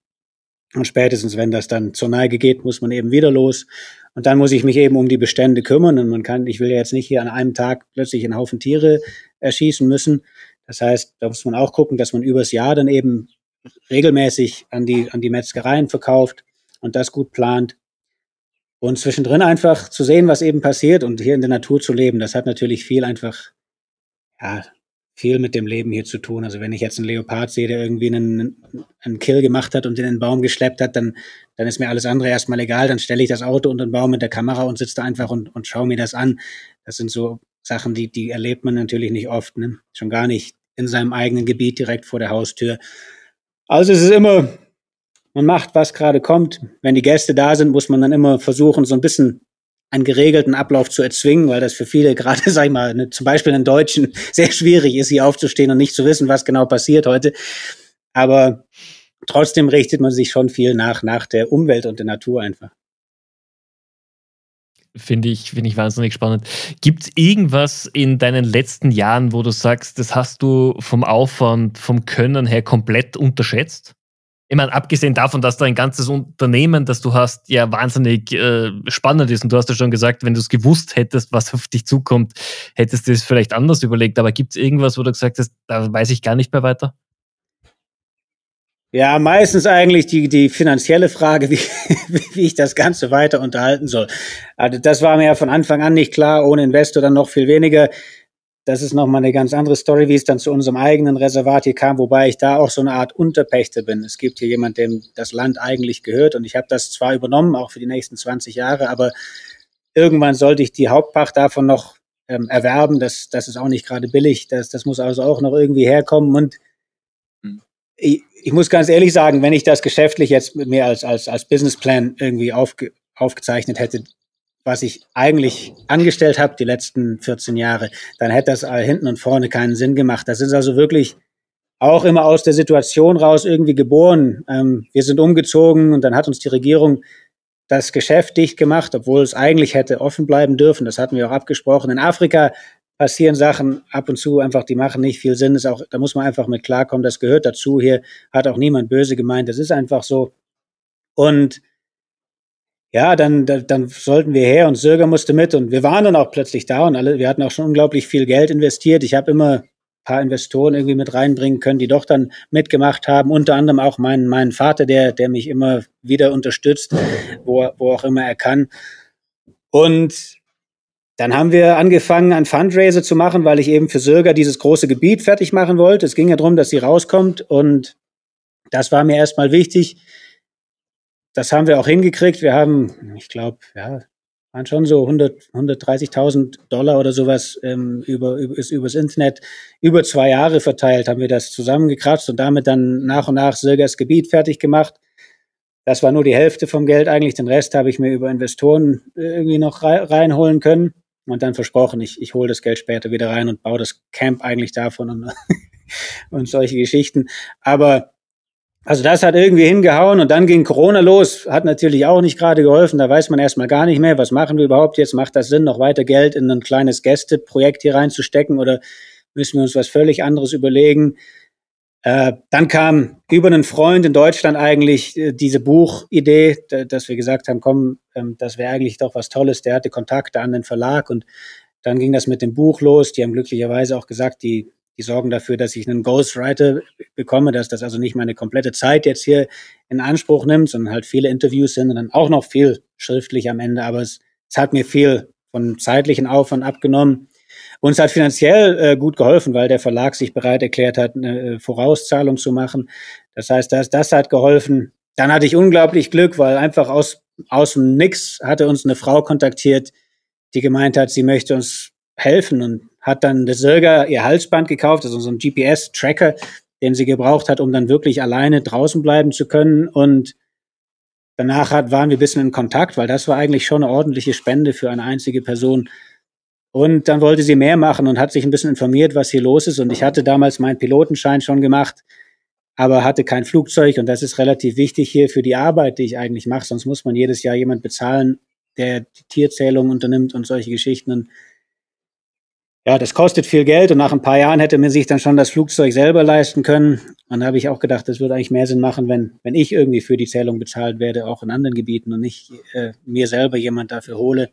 Und spätestens, wenn das dann zur Neige geht, muss man eben wieder los. Und dann muss ich mich eben um die Bestände kümmern. Und man kann, ich will ja jetzt nicht hier an einem Tag plötzlich einen Haufen Tiere erschießen müssen. Das heißt, da muss man auch gucken, dass man übers Jahr dann eben regelmäßig an die, an die Metzgereien verkauft und das gut plant. Und zwischendrin einfach zu sehen, was eben passiert und hier in der Natur zu leben, das hat natürlich viel einfach, ja, viel mit dem Leben hier zu tun. Also wenn ich jetzt einen Leopard sehe, der irgendwie einen, einen Kill gemacht hat und in den Baum geschleppt hat, dann, dann ist mir alles andere erstmal egal. Dann stelle ich das Auto unter den Baum mit der Kamera und sitze da einfach und, und schaue mir das an. Das sind so Sachen, die, die erlebt man natürlich nicht oft. Ne? Schon gar nicht in seinem eigenen Gebiet direkt vor der Haustür. Also es ist immer, man macht, was gerade kommt. Wenn die Gäste da sind, muss man dann immer versuchen, so ein bisschen einen geregelten Ablauf zu erzwingen, weil das für viele, gerade, sag ich mal, ne, zum Beispiel in Deutschen, sehr schwierig ist, hier aufzustehen und nicht zu wissen, was genau passiert heute. Aber trotzdem richtet man sich schon viel nach, nach der Umwelt und der Natur einfach. Finde ich, finde ich wahnsinnig spannend. Gibt es irgendwas in deinen letzten Jahren, wo du sagst, das hast du vom Aufwand, vom Können her komplett unterschätzt? Ich meine, abgesehen davon, dass da ein ganzes Unternehmen, das du hast, ja wahnsinnig äh, spannend ist. Und du hast ja schon gesagt, wenn du es gewusst hättest, was auf dich zukommt, hättest du es vielleicht anders überlegt. Aber gibt es irgendwas, wo du gesagt hast, da weiß ich gar nicht mehr weiter? Ja, meistens eigentlich die, die finanzielle Frage, wie, wie ich das Ganze weiter unterhalten soll. Also das war mir ja von Anfang an nicht klar, ohne Investor dann noch viel weniger. Das ist nochmal eine ganz andere Story, wie es dann zu unserem eigenen Reservat hier kam, wobei ich da auch so eine Art Unterpächter bin. Es gibt hier jemand, dem das Land eigentlich gehört und ich habe das zwar übernommen, auch für die nächsten 20 Jahre, aber irgendwann sollte ich die Hauptpacht davon noch ähm, erwerben. Das, das ist auch nicht gerade billig. Das, das muss also auch noch irgendwie herkommen und ich, ich muss ganz ehrlich sagen, wenn ich das geschäftlich jetzt mit mir als, als, als Businessplan irgendwie aufge, aufgezeichnet hätte, was ich eigentlich angestellt habe die letzten 14 Jahre, dann hätte das hinten und vorne keinen Sinn gemacht. Das ist also wirklich auch immer aus der Situation raus irgendwie geboren. Ähm, wir sind umgezogen und dann hat uns die Regierung das Geschäft dicht gemacht, obwohl es eigentlich hätte offen bleiben dürfen. Das hatten wir auch abgesprochen. In Afrika passieren Sachen ab und zu einfach, die machen nicht viel Sinn. Das auch, da muss man einfach mit klarkommen. Das gehört dazu. Hier hat auch niemand böse gemeint. Das ist einfach so. Und ja, dann, dann sollten wir her und Sörger musste mit und wir waren dann auch plötzlich da und alle, wir hatten auch schon unglaublich viel Geld investiert. Ich habe immer paar Investoren irgendwie mit reinbringen können, die doch dann mitgemacht haben. Unter anderem auch mein, mein Vater, der, der mich immer wieder unterstützt, wo, wo auch immer er kann. Und dann haben wir angefangen, ein Fundraiser zu machen, weil ich eben für Sörger dieses große Gebiet fertig machen wollte. Es ging ja darum, dass sie rauskommt und das war mir erstmal wichtig. Das haben wir auch hingekriegt. Wir haben, ich glaube, ja, waren schon so 100, 130.000 Dollar oder sowas ähm, über, über, ist übers Internet über zwei Jahre verteilt, haben wir das zusammengekratzt und damit dann nach und nach Sörgers Gebiet fertig gemacht. Das war nur die Hälfte vom Geld eigentlich. Den Rest habe ich mir über Investoren äh, irgendwie noch reinholen können und dann versprochen, ich, ich hole das Geld später wieder rein und baue das Camp eigentlich davon und, und solche Geschichten. Aber also das hat irgendwie hingehauen und dann ging Corona los, hat natürlich auch nicht gerade geholfen. Da weiß man erstmal gar nicht mehr, was machen wir überhaupt jetzt? Macht das Sinn, noch weiter Geld in ein kleines Gästeprojekt hier reinzustecken oder müssen wir uns was völlig anderes überlegen? Äh, dann kam über einen Freund in Deutschland eigentlich äh, diese Buchidee, dass wir gesagt haben, komm, ähm, das wäre eigentlich doch was Tolles. Der hatte Kontakte an den Verlag und dann ging das mit dem Buch los. Die haben glücklicherweise auch gesagt, die, die sorgen dafür, dass ich einen Ghostwriter bekomme, dass das also nicht meine komplette Zeit jetzt hier in Anspruch nimmt, sondern halt viele Interviews sind und dann auch noch viel schriftlich am Ende. Aber es, es hat mir viel von zeitlichen Aufwand abgenommen. Uns hat finanziell äh, gut geholfen, weil der Verlag sich bereit erklärt hat, eine äh, Vorauszahlung zu machen. Das heißt, das, das hat geholfen. Dann hatte ich unglaublich Glück, weil einfach aus, aus dem Nix hatte uns eine Frau kontaktiert, die gemeint hat, sie möchte uns helfen und hat dann der Sirga ihr Halsband gekauft, also so ein GPS-Tracker, den sie gebraucht hat, um dann wirklich alleine draußen bleiben zu können. Und danach hat, waren wir ein bisschen in Kontakt, weil das war eigentlich schon eine ordentliche Spende für eine einzige Person. Und dann wollte sie mehr machen und hat sich ein bisschen informiert, was hier los ist. Und ich hatte damals meinen Pilotenschein schon gemacht, aber hatte kein Flugzeug. Und das ist relativ wichtig hier für die Arbeit, die ich eigentlich mache. Sonst muss man jedes Jahr jemand bezahlen, der die Tierzählung unternimmt und solche Geschichten. Und ja, das kostet viel Geld und nach ein paar Jahren hätte man sich dann schon das Flugzeug selber leisten können. Und da habe ich auch gedacht, das würde eigentlich mehr Sinn machen, wenn, wenn ich irgendwie für die Zählung bezahlt werde, auch in anderen Gebieten und nicht äh, mir selber jemand dafür hole.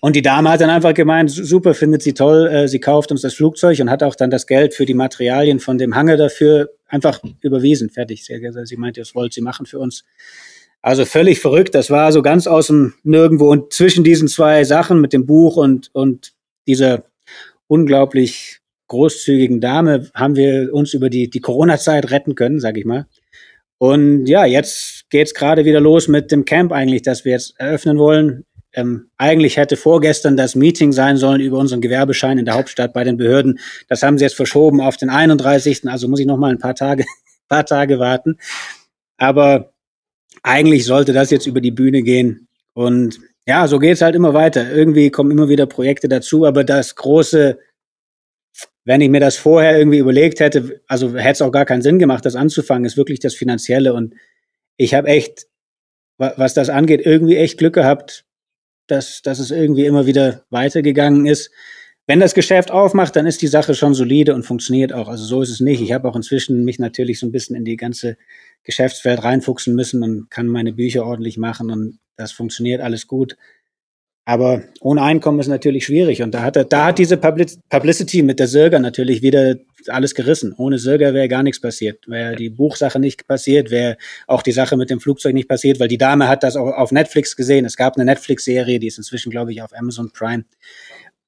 Und die Dame hat dann einfach gemeint, super, findet sie toll, äh, sie kauft uns das Flugzeug und hat auch dann das Geld für die Materialien von dem Hangar dafür einfach überwiesen. Fertig. Sie, meinte, das wollte sie machen für uns. Also völlig verrückt. Das war so ganz aus dem Nirgendwo. Und zwischen diesen zwei Sachen mit dem Buch und, und dieser unglaublich großzügigen Dame haben wir uns über die, die Corona-Zeit retten können, sag ich mal. Und ja, jetzt geht's gerade wieder los mit dem Camp eigentlich, das wir jetzt eröffnen wollen Ähm, eigentlich hätte vorgestern das Meeting sein sollen über unseren Gewerbeschein in der Hauptstadt bei den Behörden. Das haben sie jetzt verschoben auf den 31. Also muss ich noch mal ein paar Tage, paar Tage warten. Aber eigentlich sollte das jetzt über die Bühne gehen. Und ja, so geht's halt immer weiter. Irgendwie kommen immer wieder Projekte dazu, aber das große, wenn ich mir das vorher irgendwie überlegt hätte, also hätte es auch gar keinen Sinn gemacht, das anzufangen, ist wirklich das Finanzielle. Und ich habe echt, was das angeht, irgendwie echt Glück gehabt, dass, dass es irgendwie immer wieder weitergegangen ist. Wenn das Geschäft aufmacht, dann ist die Sache schon solide und funktioniert auch. Also so ist es nicht. Ich habe auch inzwischen mich natürlich so ein bisschen in die ganze Geschäftsfeld reinfuchsen müssen und kann meine Bücher ordentlich machen und das funktioniert alles gut. Aber ohne Einkommen ist natürlich schwierig. Und da hat, er, da hat diese Publicity mit der Sirga natürlich wieder alles gerissen. Ohne Sirga wäre gar nichts passiert. Wäre die Buchsache nicht passiert, wäre auch die Sache mit dem Flugzeug nicht passiert, weil die Dame hat das auch auf Netflix gesehen. Es gab eine Netflix-Serie, die ist inzwischen, glaube ich, auf Amazon Prime.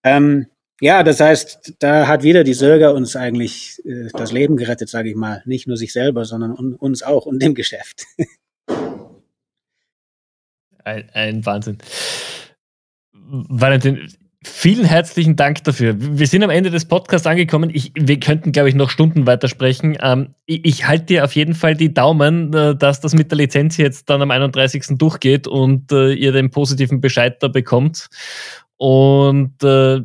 Ähm, ja, das heißt, da hat wieder die Sirga uns eigentlich äh, das Leben gerettet, sage ich mal. Nicht nur sich selber, sondern uns auch und dem Geschäft. Ein, ein Wahnsinn. Valentin, vielen herzlichen Dank dafür. Wir sind am Ende des Podcasts angekommen. Ich, wir könnten, glaube ich, noch Stunden weitersprechen. Ähm, ich, ich halte dir auf jeden Fall die Daumen, äh, dass das mit der Lizenz jetzt dann am 31. durchgeht und äh, ihr den positiven Bescheid da bekommt. Und äh,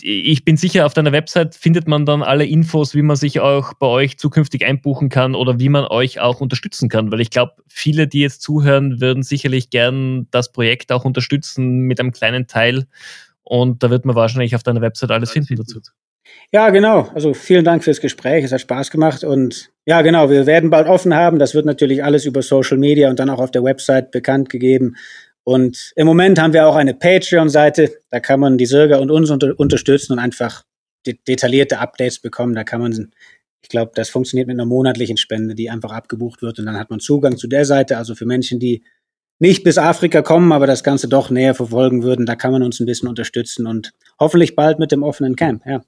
ich bin sicher, auf deiner Website findet man dann alle Infos, wie man sich auch bei euch zukünftig einbuchen kann oder wie man euch auch unterstützen kann. Weil ich glaube, viele, die jetzt zuhören, würden sicherlich gern das Projekt auch unterstützen mit einem kleinen Teil. Und da wird man wahrscheinlich auf deiner Website alles finden dazu. Ja, genau. Also vielen Dank fürs Gespräch. Es hat Spaß gemacht. Und ja, genau, wir werden bald offen haben. Das wird natürlich alles über Social Media und dann auch auf der Website bekannt gegeben. Und im Moment haben wir auch eine Patreon-Seite, da kann man die Sirga und uns unter unterstützen und einfach de detaillierte Updates bekommen. Da kann man, ich glaube, das funktioniert mit einer monatlichen Spende, die einfach abgebucht wird und dann hat man Zugang zu der Seite. Also für Menschen, die nicht bis Afrika kommen, aber das Ganze doch näher verfolgen würden, da kann man uns ein bisschen unterstützen und hoffentlich bald mit dem offenen Camp, ja.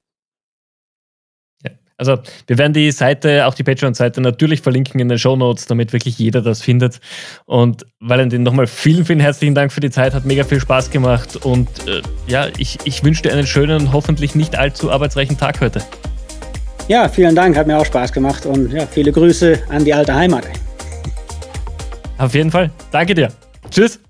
Also wir werden die Seite, auch die Patreon-Seite natürlich verlinken in den Show Notes, damit wirklich jeder das findet. Und Valentin, nochmal vielen, vielen herzlichen Dank für die Zeit, hat mega viel Spaß gemacht und äh, ja, ich, ich wünsche dir einen schönen, hoffentlich nicht allzu arbeitsreichen Tag heute. Ja, vielen Dank, hat mir auch Spaß gemacht und ja, viele Grüße an die alte Heimat. Auf jeden Fall. Danke dir. Tschüss.